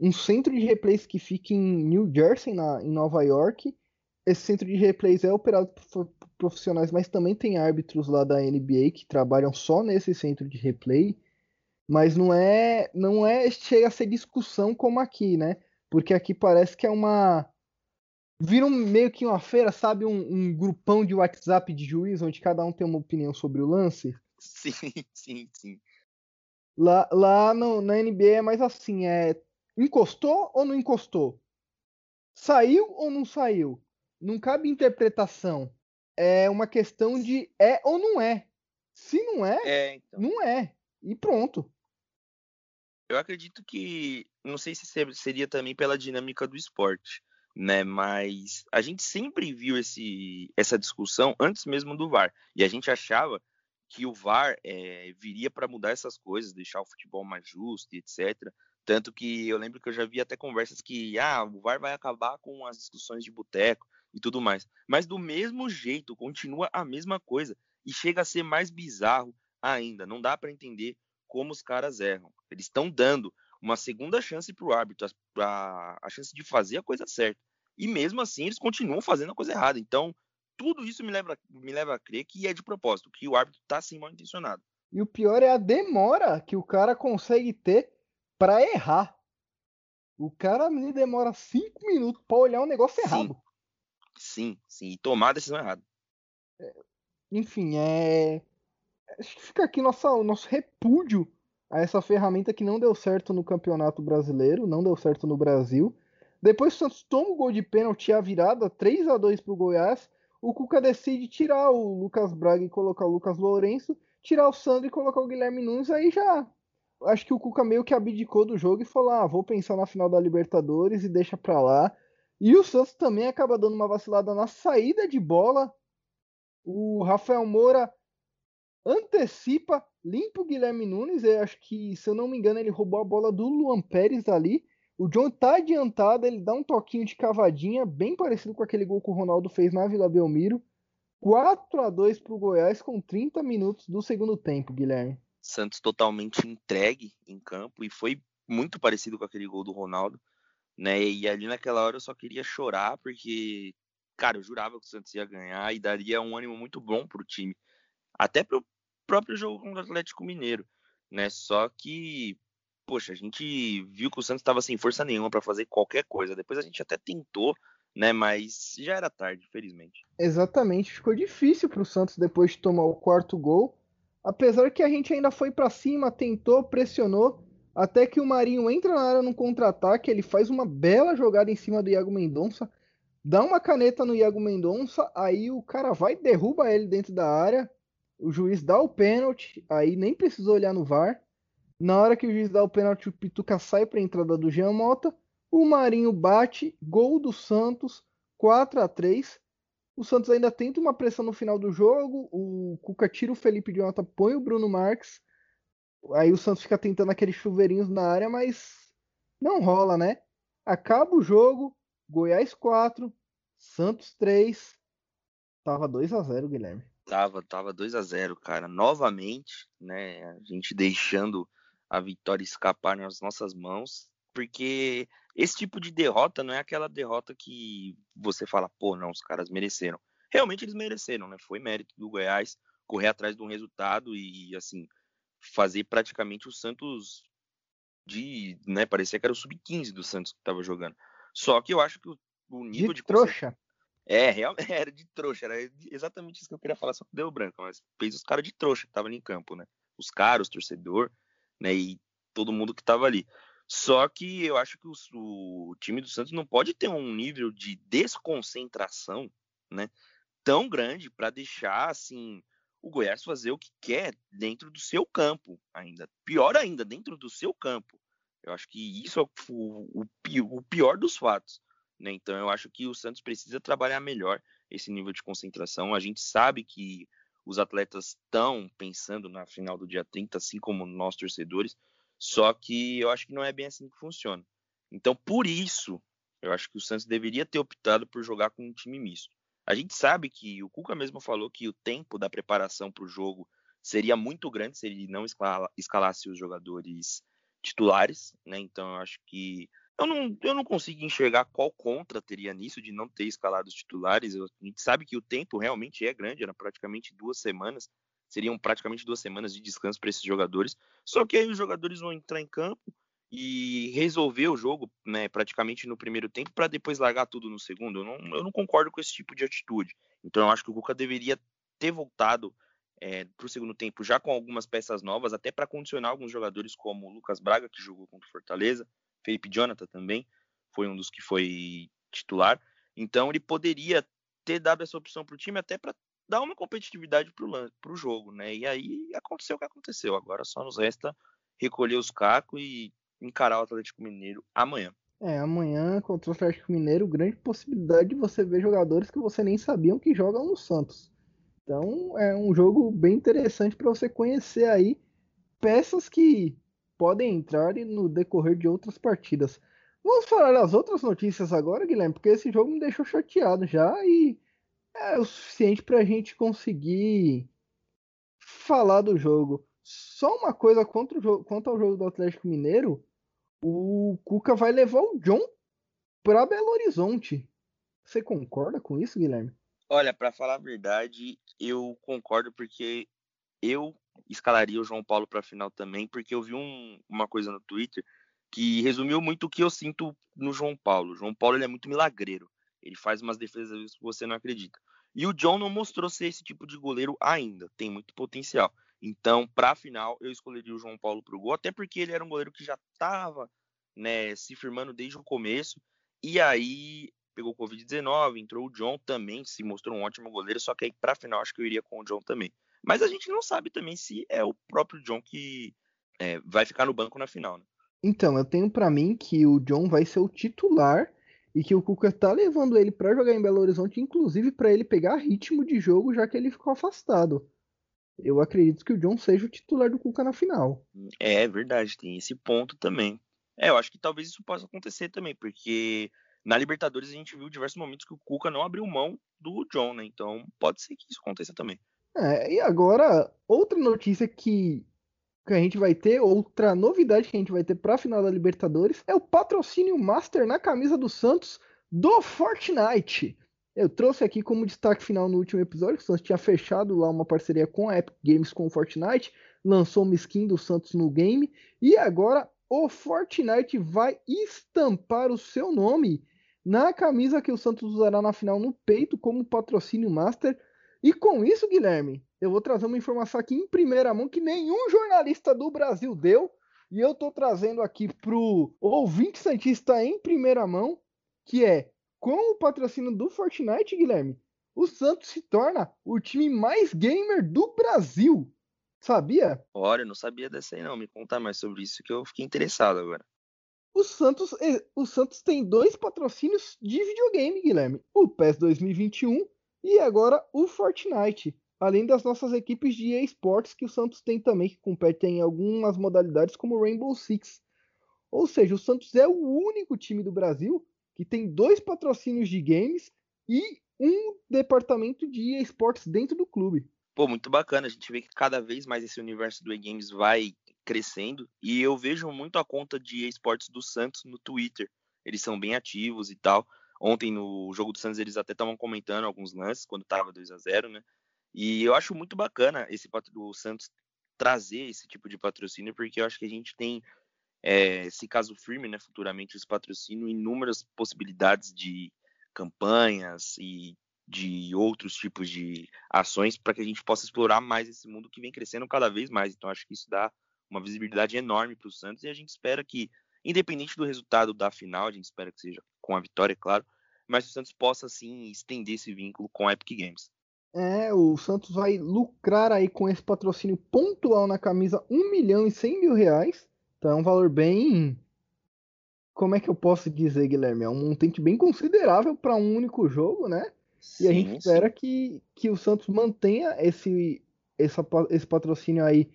um centro de replays que fica em New Jersey, na, em Nova York. Esse centro de replays é operado por profissionais, mas também tem árbitros lá da NBA que trabalham só nesse centro de replay. Mas não é, não é chega a ser discussão como aqui, né? Porque aqui parece que é uma vira um, meio que uma feira, sabe? Um, um, grupão de WhatsApp de juiz, onde cada um tem uma opinião sobre o lance. <laughs> Sim, sim, sim. Lá, lá no, na NBA é mais assim, é encostou ou não encostou? Saiu ou não saiu? Não cabe interpretação. É uma questão de é ou não é. Se não é, é então. não é. E pronto. Eu acredito que, não sei se seria também pela dinâmica do esporte né? Mas a gente sempre viu esse, essa discussão antes mesmo do VAR. E a gente achava que o VAR é, viria para mudar essas coisas, deixar o futebol mais justo, etc. Tanto que eu lembro que eu já vi até conversas que ah, o VAR vai acabar com as discussões de boteco e tudo mais. Mas do mesmo jeito, continua a mesma coisa. E chega a ser mais bizarro ainda. Não dá para entender como os caras erram. Eles estão dando uma segunda chance para o árbitro, a, a chance de fazer a coisa certa. E mesmo assim eles continuam fazendo a coisa errada. Então, tudo isso me leva, me leva a crer que é de propósito, que o árbitro está assim mal intencionado. E o pior é a demora que o cara consegue ter para errar. O cara me demora cinco minutos para olhar um negócio sim. errado. Sim, sim, e tomar a decisão errada. É, enfim, é. Acho que fica aqui nossa, o nosso repúdio a essa ferramenta que não deu certo no Campeonato Brasileiro, não deu certo no Brasil. Depois o Santos toma o gol de pênalti a virada, 3 a 2 para o Goiás. O Cuca decide tirar o Lucas Braga e colocar o Lucas Lourenço, tirar o Sandro e colocar o Guilherme Nunes. Aí já acho que o Cuca meio que abdicou do jogo e falou: ah, vou pensar na final da Libertadores e deixa pra lá. E o Santos também acaba dando uma vacilada na saída de bola. O Rafael Moura antecipa, limpa o Guilherme Nunes. Eu acho que, se eu não me engano, ele roubou a bola do Luan Pérez ali. O John tá adiantado, ele dá um toquinho de cavadinha, bem parecido com aquele gol que o Ronaldo fez na Vila Belmiro. 4 a 2 para o Goiás com 30 minutos do segundo tempo, Guilherme. Santos totalmente entregue em campo e foi muito parecido com aquele gol do Ronaldo, né? E ali naquela hora eu só queria chorar porque, cara, eu jurava que o Santos ia ganhar e daria um ânimo muito bom pro time, até pro próprio jogo contra o Atlético Mineiro, né? Só que poxa, a gente viu que o Santos estava sem força nenhuma para fazer qualquer coisa. Depois a gente até tentou, né? Mas já era tarde, infelizmente. Exatamente, ficou difícil para o Santos depois de tomar o quarto gol. Apesar que a gente ainda foi para cima, tentou, pressionou, até que o Marinho entra na área no contra-ataque, ele faz uma bela jogada em cima do Iago Mendonça, dá uma caneta no Iago Mendonça, aí o cara vai derruba ele dentro da área, o juiz dá o pênalti, aí nem precisou olhar no VAR. Na hora que o juiz dá o pênalti, o Pituca sai para a entrada do Jean Mota, o Marinho bate, gol do Santos, 4 a 3 o Santos ainda tenta uma pressão no final do jogo. O Cuca tira o Felipe Jota, põe o Bruno Marques. Aí o Santos fica tentando aqueles chuveirinhos na área, mas não rola, né? Acaba o jogo, Goiás 4, Santos 3. Tava 2 a 0 Guilherme. Tava, tava 2 a 0 cara. Novamente, né? A gente deixando a vitória escapar nas nossas mãos porque esse tipo de derrota não é aquela derrota que você fala, pô, não, os caras mereceram. Realmente eles mereceram, né? Foi mérito do Goiás correr atrás de um resultado e, assim, fazer praticamente o Santos de, né, parecia que era o sub-15 do Santos que tava jogando. Só que eu acho que o, o nível de, de trouxa. É, realmente <laughs> era de trouxa, era exatamente isso que eu queria falar, só que deu branco, mas fez os caras de trouxa que estavam ali em campo, né? Os caras, os torcedor, né, e todo mundo que tava ali. Só que eu acho que o, o, time do Santos não pode ter um nível de desconcentração, né, tão grande para deixar assim o Goiás fazer o que quer dentro do seu campo, ainda pior ainda dentro do seu campo. Eu acho que isso é o, o pior dos fatos. Né? Então eu acho que o Santos precisa trabalhar melhor esse nível de concentração. A gente sabe que os atletas estão pensando na final do dia 30, assim como nós torcedores, só que eu acho que não é bem assim que funciona. Então, por isso, eu acho que o Santos deveria ter optado por jogar com um time misto. A gente sabe que o Cuca mesmo falou que o tempo da preparação para o jogo seria muito grande se ele não escalasse os jogadores titulares, né? Então, eu acho que eu não, eu não consigo enxergar qual contra teria nisso de não ter escalado os titulares. A gente sabe que o tempo realmente é grande, era praticamente duas semanas seriam praticamente duas semanas de descanso para esses jogadores. Só que aí os jogadores vão entrar em campo e resolver o jogo né, praticamente no primeiro tempo para depois largar tudo no segundo. Eu não, eu não, concordo com esse tipo de atitude. Então eu acho que o Cuca deveria ter voltado é, para o segundo tempo já com algumas peças novas, até para condicionar alguns jogadores como o Lucas Braga, que jogou contra o Fortaleza, Felipe Jonathan também foi um dos que foi titular. Então ele poderia ter dado essa opção para o time até para dar uma competitividade para o jogo, né? E aí aconteceu o que aconteceu. Agora só nos resta recolher os cacos e encarar o Atlético Mineiro amanhã. É, amanhã contra o Atlético Mineiro, grande possibilidade de você ver jogadores que você nem sabiam que jogam no Santos. Então é um jogo bem interessante para você conhecer aí peças que podem entrar no decorrer de outras partidas. Vamos falar das outras notícias agora, Guilherme, porque esse jogo me deixou chateado já e é o suficiente para a gente conseguir falar do jogo. Só uma coisa o jogo, quanto ao jogo do Atlético Mineiro, o Cuca vai levar o John para Belo Horizonte. Você concorda com isso, Guilherme? Olha, para falar a verdade, eu concordo porque eu escalaria o João Paulo para a final também, porque eu vi um, uma coisa no Twitter que resumiu muito o que eu sinto no João Paulo. O João Paulo ele é muito milagreiro. Ele faz umas defesas que você não acredita. E o John não mostrou ser esse tipo de goleiro ainda, tem muito potencial. Então, para a final, eu escolheria o João Paulo para o gol, até porque ele era um goleiro que já estava né, se firmando desde o começo. E aí pegou o Covid-19, entrou o John também, se mostrou um ótimo goleiro, só que aí para a final acho que eu iria com o John também. Mas a gente não sabe também se é o próprio John que é, vai ficar no banco na final. Né? Então, eu tenho para mim que o John vai ser o titular e que o Cuca tá levando ele para jogar em Belo Horizonte, inclusive para ele pegar ritmo de jogo, já que ele ficou afastado. Eu acredito que o John seja o titular do Cuca na final. É, é verdade, tem esse ponto também. É, eu acho que talvez isso possa acontecer também, porque na Libertadores a gente viu diversos momentos que o Cuca não abriu mão do John, né? Então pode ser que isso aconteça também. É, e agora, outra notícia que que a gente vai ter, outra novidade que a gente vai ter para a final da Libertadores, é o patrocínio Master na camisa do Santos do Fortnite. Eu trouxe aqui como destaque final no último episódio, que o Santos tinha fechado lá uma parceria com a Epic Games com o Fortnite, lançou uma skin do Santos no game, e agora o Fortnite vai estampar o seu nome na camisa que o Santos usará na final no peito como patrocínio Master. E com isso, Guilherme, eu vou trazer uma informação aqui em primeira mão que nenhum jornalista do Brasil deu. E eu estou trazendo aqui para o ouvinte Santista em primeira mão, que é com o patrocínio do Fortnite, Guilherme, o Santos se torna o time mais gamer do Brasil. Sabia? Olha, eu não sabia dessa aí não. Me conta mais sobre isso que eu fiquei interessado agora. O Santos, eh, o Santos tem dois patrocínios de videogame, Guilherme. O PES 2021 e agora o Fortnite. Além das nossas equipes de esportes que o Santos tem também, que competem em algumas modalidades como Rainbow Six. Ou seja, o Santos é o único time do Brasil que tem dois patrocínios de games e um departamento de esportes dentro do clube. Pô, muito bacana. A gente vê que cada vez mais esse universo do e-games vai crescendo e eu vejo muito a conta de esportes do Santos no Twitter. Eles são bem ativos e tal. Ontem no jogo do Santos eles até estavam comentando alguns lances quando estava 2 a 0, né? E eu acho muito bacana esse do Santos trazer esse tipo de patrocínio, porque eu acho que a gente tem é, se caso firme, né, futuramente esse patrocínio, inúmeras possibilidades de campanhas e de outros tipos de ações para que a gente possa explorar mais esse mundo que vem crescendo cada vez mais. Então acho que isso dá uma visibilidade enorme para o Santos e a gente espera que, independente do resultado da final, a gente espera que seja com a vitória, é claro, mas o Santos possa sim estender esse vínculo com a Epic Games. É, o Santos vai lucrar aí com esse patrocínio pontual na camisa 1 milhão e 100 mil reais. Então é um valor bem. Como é que eu posso dizer, Guilherme? É um montante bem considerável para um único jogo, né? Sim, e a gente espera que, que o Santos mantenha esse, essa, esse patrocínio aí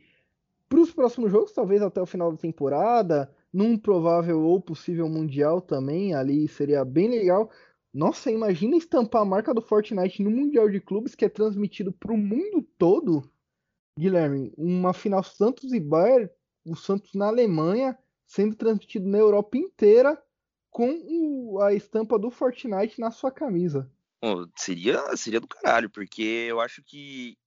para os próximos jogos, talvez até o final da temporada, num provável ou possível Mundial também, ali seria bem legal. Nossa, imagina estampar a marca do Fortnite no Mundial de Clubes que é transmitido para o mundo todo. Guilherme, uma final Santos e Bayern, o Santos na Alemanha, sendo transmitido na Europa inteira com a estampa do Fortnite na sua camisa. Bom, seria, seria do caralho, porque eu acho que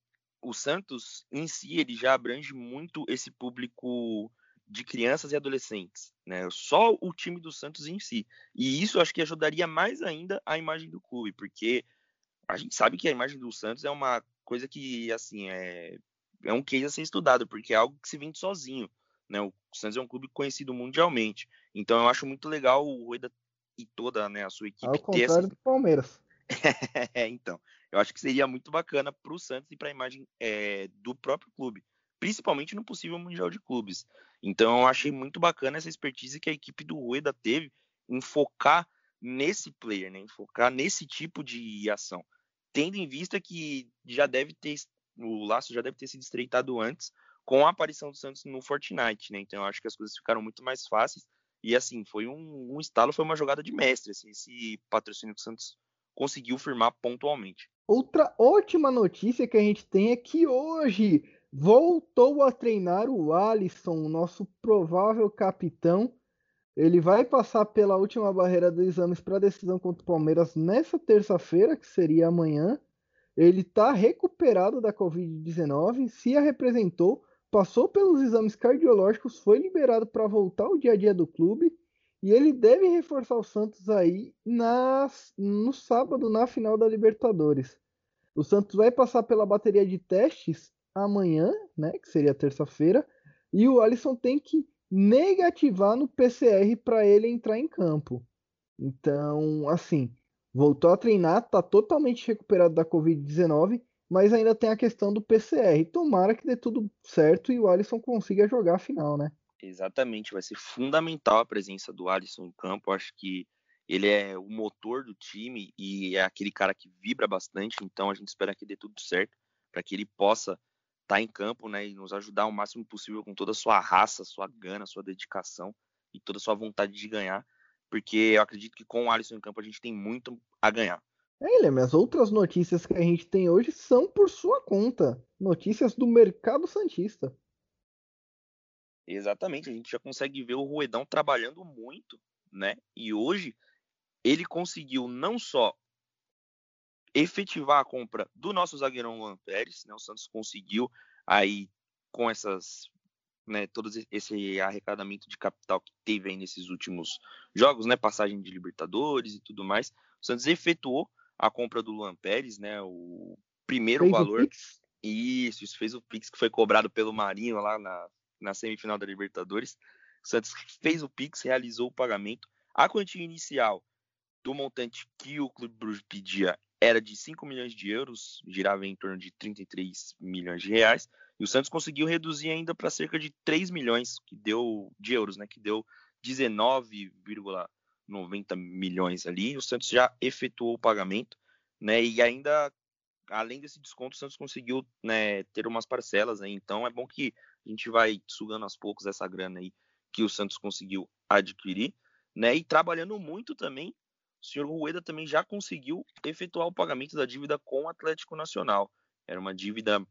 o Santos em si ele já abrange muito esse público de crianças e adolescentes, né? Só o time do Santos em si. E isso acho que ajudaria mais ainda a imagem do clube, porque a gente sabe que a imagem do Santos é uma coisa que, assim, é, é um case a ser estudado, porque é algo que se vende sozinho, né? O Santos é um clube conhecido mundialmente. Então eu acho muito legal o Rueda e toda né, a sua equipe Ao contrário essa... do Palmeiras. <laughs> é, então, eu acho que seria muito bacana para o Santos e para a imagem é, do próprio clube principalmente no possível Mundial de Clubes. Então eu achei muito bacana essa expertise que a equipe do Rueda teve em focar nesse player, né? em focar nesse tipo de ação. Tendo em vista que já deve ter o laço já deve ter sido estreitado antes com a aparição do Santos no Fortnite, né? Então eu acho que as coisas ficaram muito mais fáceis e assim foi um, um estalo, foi uma jogada de mestre, assim, esse patrocínio que o Santos conseguiu firmar pontualmente. Outra ótima notícia que a gente tem é que hoje Voltou a treinar o Alisson, nosso provável capitão. Ele vai passar pela última barreira dos exames para a decisão contra o Palmeiras nessa terça-feira, que seria amanhã. Ele está recuperado da Covid-19, se a representou, passou pelos exames cardiológicos, foi liberado para voltar ao dia a dia do clube e ele deve reforçar o Santos aí no sábado, na final da Libertadores. O Santos vai passar pela bateria de testes amanhã, né, que seria terça-feira, e o Alisson tem que negativar no PCR para ele entrar em campo. Então, assim, voltou a treinar, está totalmente recuperado da Covid-19, mas ainda tem a questão do PCR. Tomara que dê tudo certo e o Alisson consiga jogar a final, né? Exatamente, vai ser fundamental a presença do Alisson em campo. Acho que ele é o motor do time e é aquele cara que vibra bastante, então a gente espera que dê tudo certo para que ele possa tá em campo, né, e nos ajudar o máximo possível com toda a sua raça, sua gana, sua dedicação e toda a sua vontade de ganhar, porque eu acredito que com o Alisson em campo a gente tem muito a ganhar. É, Guilherme, as outras notícias que a gente tem hoje são por sua conta. Notícias do mercado Santista. Exatamente, a gente já consegue ver o Ruedão trabalhando muito, né? E hoje ele conseguiu não só efetivar a compra do nosso zagueirão Luan Pérez, né? O Santos conseguiu aí com essas, né, todo esse arrecadamento de capital que teve aí nesses últimos jogos, né, passagem de Libertadores e tudo mais. O Santos efetuou a compra do Luan Pérez, né, o primeiro fez valor. O isso, isso fez o Pix que foi cobrado pelo Marinho lá na, na semifinal da Libertadores. O Santos fez o Pix, realizou o pagamento. A quantia inicial do montante que o Clube Bruges pedia era de 5 milhões de euros, girava em torno de 33 milhões de reais, e o Santos conseguiu reduzir ainda para cerca de 3 milhões que deu de euros, né, que deu 19,90 milhões ali. O Santos já efetuou o pagamento, né, e ainda além desse desconto, o Santos conseguiu né, ter umas parcelas aí. Então é bom que a gente vai sugando aos poucos essa grana aí que o Santos conseguiu adquirir, né? E trabalhando muito também, o senhor Rueda também já conseguiu efetuar o pagamento da dívida com o Atlético Nacional. Era uma dívida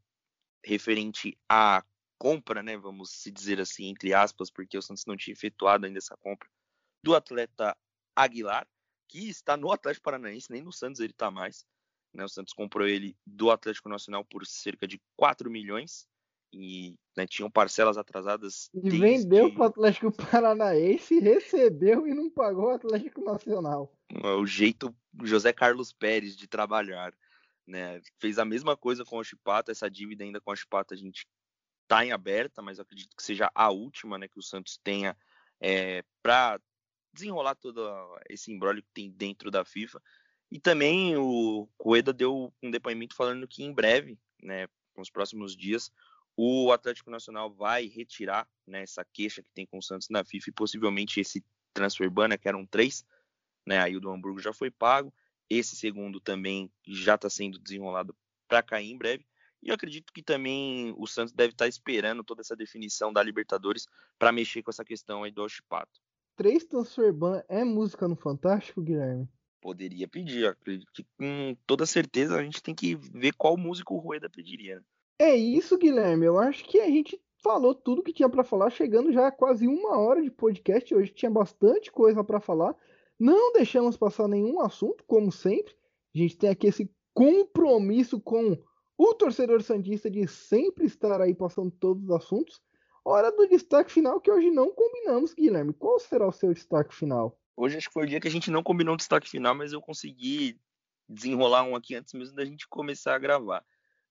referente à compra, né? Vamos se dizer assim, entre aspas, porque o Santos não tinha efetuado ainda essa compra do atleta Aguilar, que está no Atlético Paranaense, nem no Santos ele está mais. Né? O Santos comprou ele do Atlético Nacional por cerca de 4 milhões e né, tinham parcelas atrasadas. E desde... vendeu para o Atlético <laughs> Paranaense, recebeu e não pagou o Atlético Nacional. O jeito José Carlos Pérez de trabalhar. Né? Fez a mesma coisa com o Chipata, essa dívida ainda com o Chipata a gente está em aberta, mas acredito que seja a última né, que o Santos tenha é, para desenrolar todo esse embrólio que tem dentro da FIFA. E também o Coeda deu um depoimento falando que em breve, né, nos próximos dias, o Atlético Nacional vai retirar né, essa queixa que tem com o Santos na FIFA e possivelmente esse transfer ban, que eram três, né, aí o do Hamburgo já foi pago, esse segundo também já está sendo desenrolado para cair em breve. E eu acredito que também o Santos deve estar tá esperando toda essa definição da Libertadores para mexer com essa questão aí do Oshipato. Três transfer ban é música no Fantástico, Guilherme? Poderia pedir, acredito que com toda certeza a gente tem que ver qual músico o Rueda pediria. Né? É isso, Guilherme. Eu acho que a gente falou tudo que tinha para falar, chegando já a quase uma hora de podcast. Hoje tinha bastante coisa para falar. Não deixamos passar nenhum assunto, como sempre. A gente tem aqui esse compromisso com o torcedor santista de sempre estar aí passando todos os assuntos. Hora do destaque final que hoje não combinamos, Guilherme. Qual será o seu destaque final? Hoje acho que foi o dia que a gente não combinou um destaque final, mas eu consegui desenrolar um aqui antes mesmo da gente começar a gravar.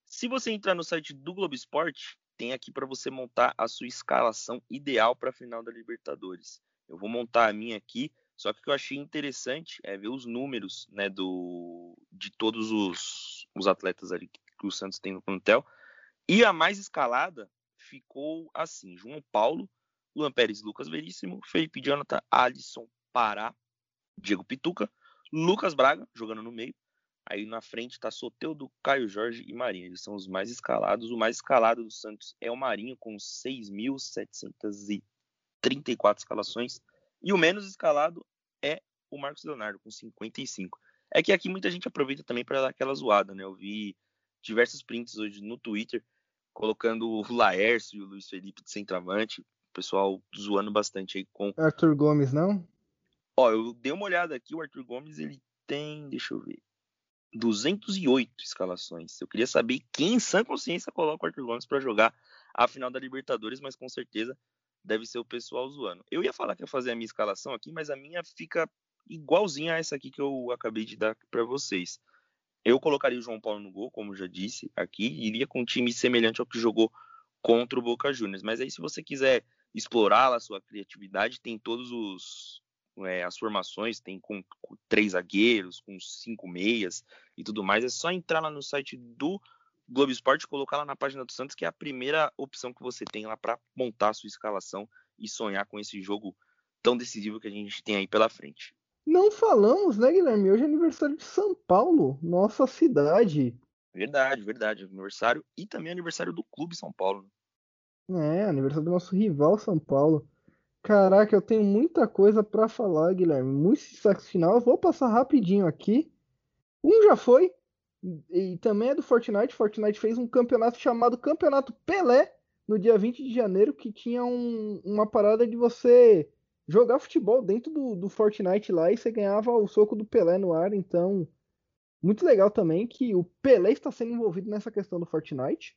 Se você entrar no site do Globo Esporte, tem aqui para você montar a sua escalação ideal para a final da Libertadores. Eu vou montar a minha aqui, só que o que eu achei interessante é ver os números né, do, de todos os, os atletas ali que o Santos tem no plantel. E a mais escalada ficou assim: João Paulo, Luan Pérez, Lucas Veríssimo, Felipe Jonathan, Alisson, Pará, Diego Pituca, Lucas Braga jogando no meio, Aí na frente está Soteudo, Caio Jorge e Marinho. Eles são os mais escalados. O mais escalado do Santos é o Marinho, com 6.734 escalações. E o menos escalado é o Marcos Leonardo, com 55. É que aqui muita gente aproveita também para dar aquela zoada, né? Eu vi diversos prints hoje no Twitter colocando o Laércio e o Luiz Felipe de centroavante. O pessoal zoando bastante aí com. Arthur Gomes, não? Ó, eu dei uma olhada aqui, o Arthur Gomes ele tem. Deixa eu ver. 208 escalações. Eu queria saber quem em sã consciência coloca o Arthur Gomes para jogar a final da Libertadores, mas com certeza deve ser o pessoal zoando. Eu ia falar que ia fazer a minha escalação aqui, mas a minha fica igualzinha a essa aqui que eu acabei de dar para vocês. Eu colocaria o João Paulo no gol, como já disse aqui, e iria com um time semelhante ao que jogou contra o Boca Juniors. Mas aí, se você quiser explorar a sua criatividade, tem todos os é, as formações, tem com, com, três zagueiros, com cinco meias e tudo mais. É só entrar lá no site do Globo Esporte, colocar lá na página do Santos, que é a primeira opção que você tem lá para montar a sua escalação e sonhar com esse jogo tão decisivo que a gente tem aí pela frente. Não falamos, né, Guilherme? Hoje é aniversário de São Paulo, nossa cidade. Verdade, verdade. Aniversário e também aniversário do Clube São Paulo. É, aniversário do nosso rival São Paulo. Caraca, eu tenho muita coisa para falar, Guilherme. Muito destaque final. Eu vou passar rapidinho aqui. Um já foi, e também é do Fortnite. Fortnite fez um campeonato chamado Campeonato Pelé no dia 20 de janeiro, que tinha um, uma parada de você jogar futebol dentro do, do Fortnite lá e você ganhava o soco do Pelé no ar. Então, muito legal também que o Pelé está sendo envolvido nessa questão do Fortnite.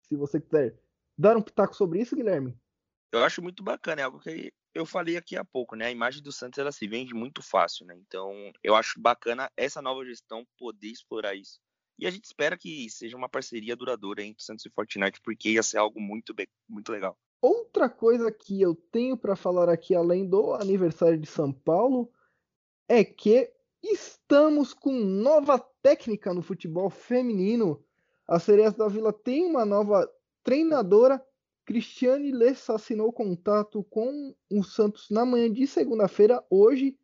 Se você quiser dar um pitaco sobre isso, Guilherme. Eu acho muito bacana, é algo que eu falei aqui há pouco, né? A imagem do Santos ela se vende muito fácil, né? Então, eu acho bacana essa nova gestão poder explorar isso. E a gente espera que seja uma parceria duradoura entre Santos e Fortnite, porque ia ser algo muito, muito legal. Outra coisa que eu tenho para falar aqui, além do aniversário de São Paulo, é que estamos com nova técnica no futebol feminino. A Sereias da Vila tem uma nova treinadora. Cristiane Lessa assinou contato com o Santos na manhã de segunda-feira. Hoje,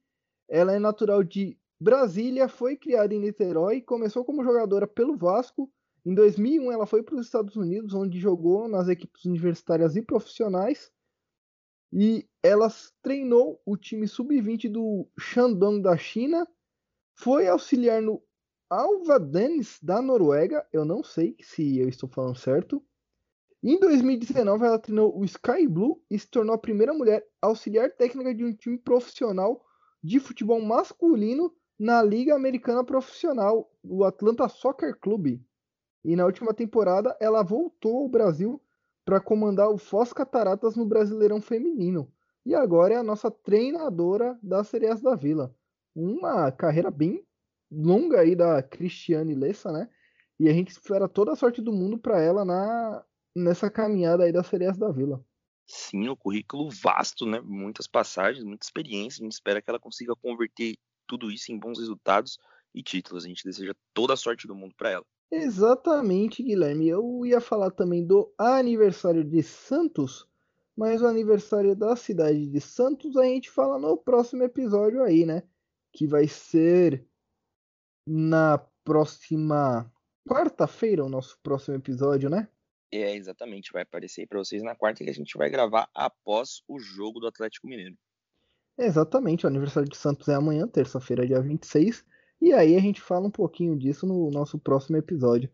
ela é natural de Brasília, foi criada em Niterói, começou como jogadora pelo Vasco. Em 2001, ela foi para os Estados Unidos, onde jogou nas equipes universitárias e profissionais. E ela treinou o time sub-20 do Shandong da China. Foi auxiliar no Alva Dennis da Noruega. Eu não sei se eu estou falando certo. Em 2019, ela treinou o Sky Blue e se tornou a primeira mulher auxiliar técnica de um time profissional de futebol masculino na Liga Americana Profissional, o Atlanta Soccer Club. E na última temporada ela voltou ao Brasil para comandar o Foz Cataratas no Brasileirão Feminino. E agora é a nossa treinadora da Sereias da Vila. Uma carreira bem longa aí da Cristiane Lessa, né? E a gente espera toda a sorte do mundo para ela na nessa caminhada aí da Sereias da Vila. Sim, o currículo vasto, né? Muitas passagens, muita experiência. A gente espera que ela consiga converter tudo isso em bons resultados e títulos. A gente deseja toda a sorte do mundo para ela. Exatamente, Guilherme. Eu ia falar também do aniversário de Santos, mas o aniversário da cidade de Santos a gente fala no próximo episódio aí, né? Que vai ser na próxima quarta-feira o nosso próximo episódio, né? É, exatamente. Vai aparecer para vocês na quarta que a gente vai gravar após o jogo do Atlético Mineiro. Exatamente, o aniversário de Santos é amanhã, terça-feira, dia 26. E aí a gente fala um pouquinho disso no nosso próximo episódio.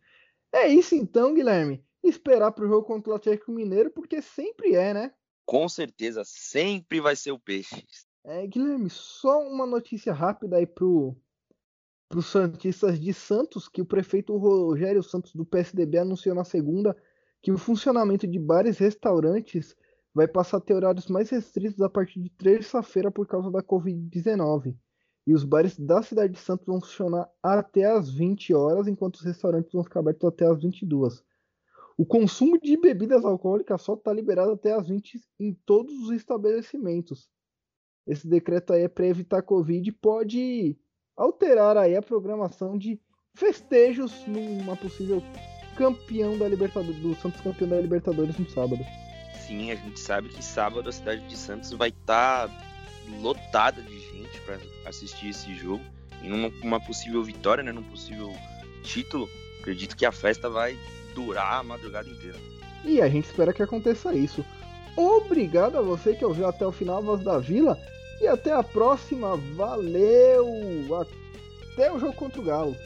É isso então, Guilherme. Esperar para o jogo contra o Atlético Mineiro, porque sempre é, né? Com certeza, sempre vai ser o peixe. É, Guilherme, só uma notícia rápida aí pro para os Santistas de Santos, que o prefeito Rogério Santos do PSDB anunciou na segunda que o funcionamento de bares e restaurantes vai passar a ter horários mais restritos a partir de terça-feira por causa da Covid-19. E os bares da cidade de Santos vão funcionar até às 20 horas, enquanto os restaurantes vão ficar abertos até às 22. O consumo de bebidas alcoólicas só está liberado até às 20 em todos os estabelecimentos. Esse decreto aí é para evitar Covid e pode alterar aí a programação de festejos numa possível campeão da Libertadores, do Santos campeão da Libertadores no sábado sim, a gente sabe que sábado a cidade de Santos vai estar tá lotada de gente para assistir esse jogo. E numa uma possível vitória, né, num possível título, acredito que a festa vai durar a madrugada inteira. E a gente espera que aconteça isso. Obrigado a você que ouviu até o final Voz da Vila e até a próxima. Valeu! Até o jogo contra o Galo.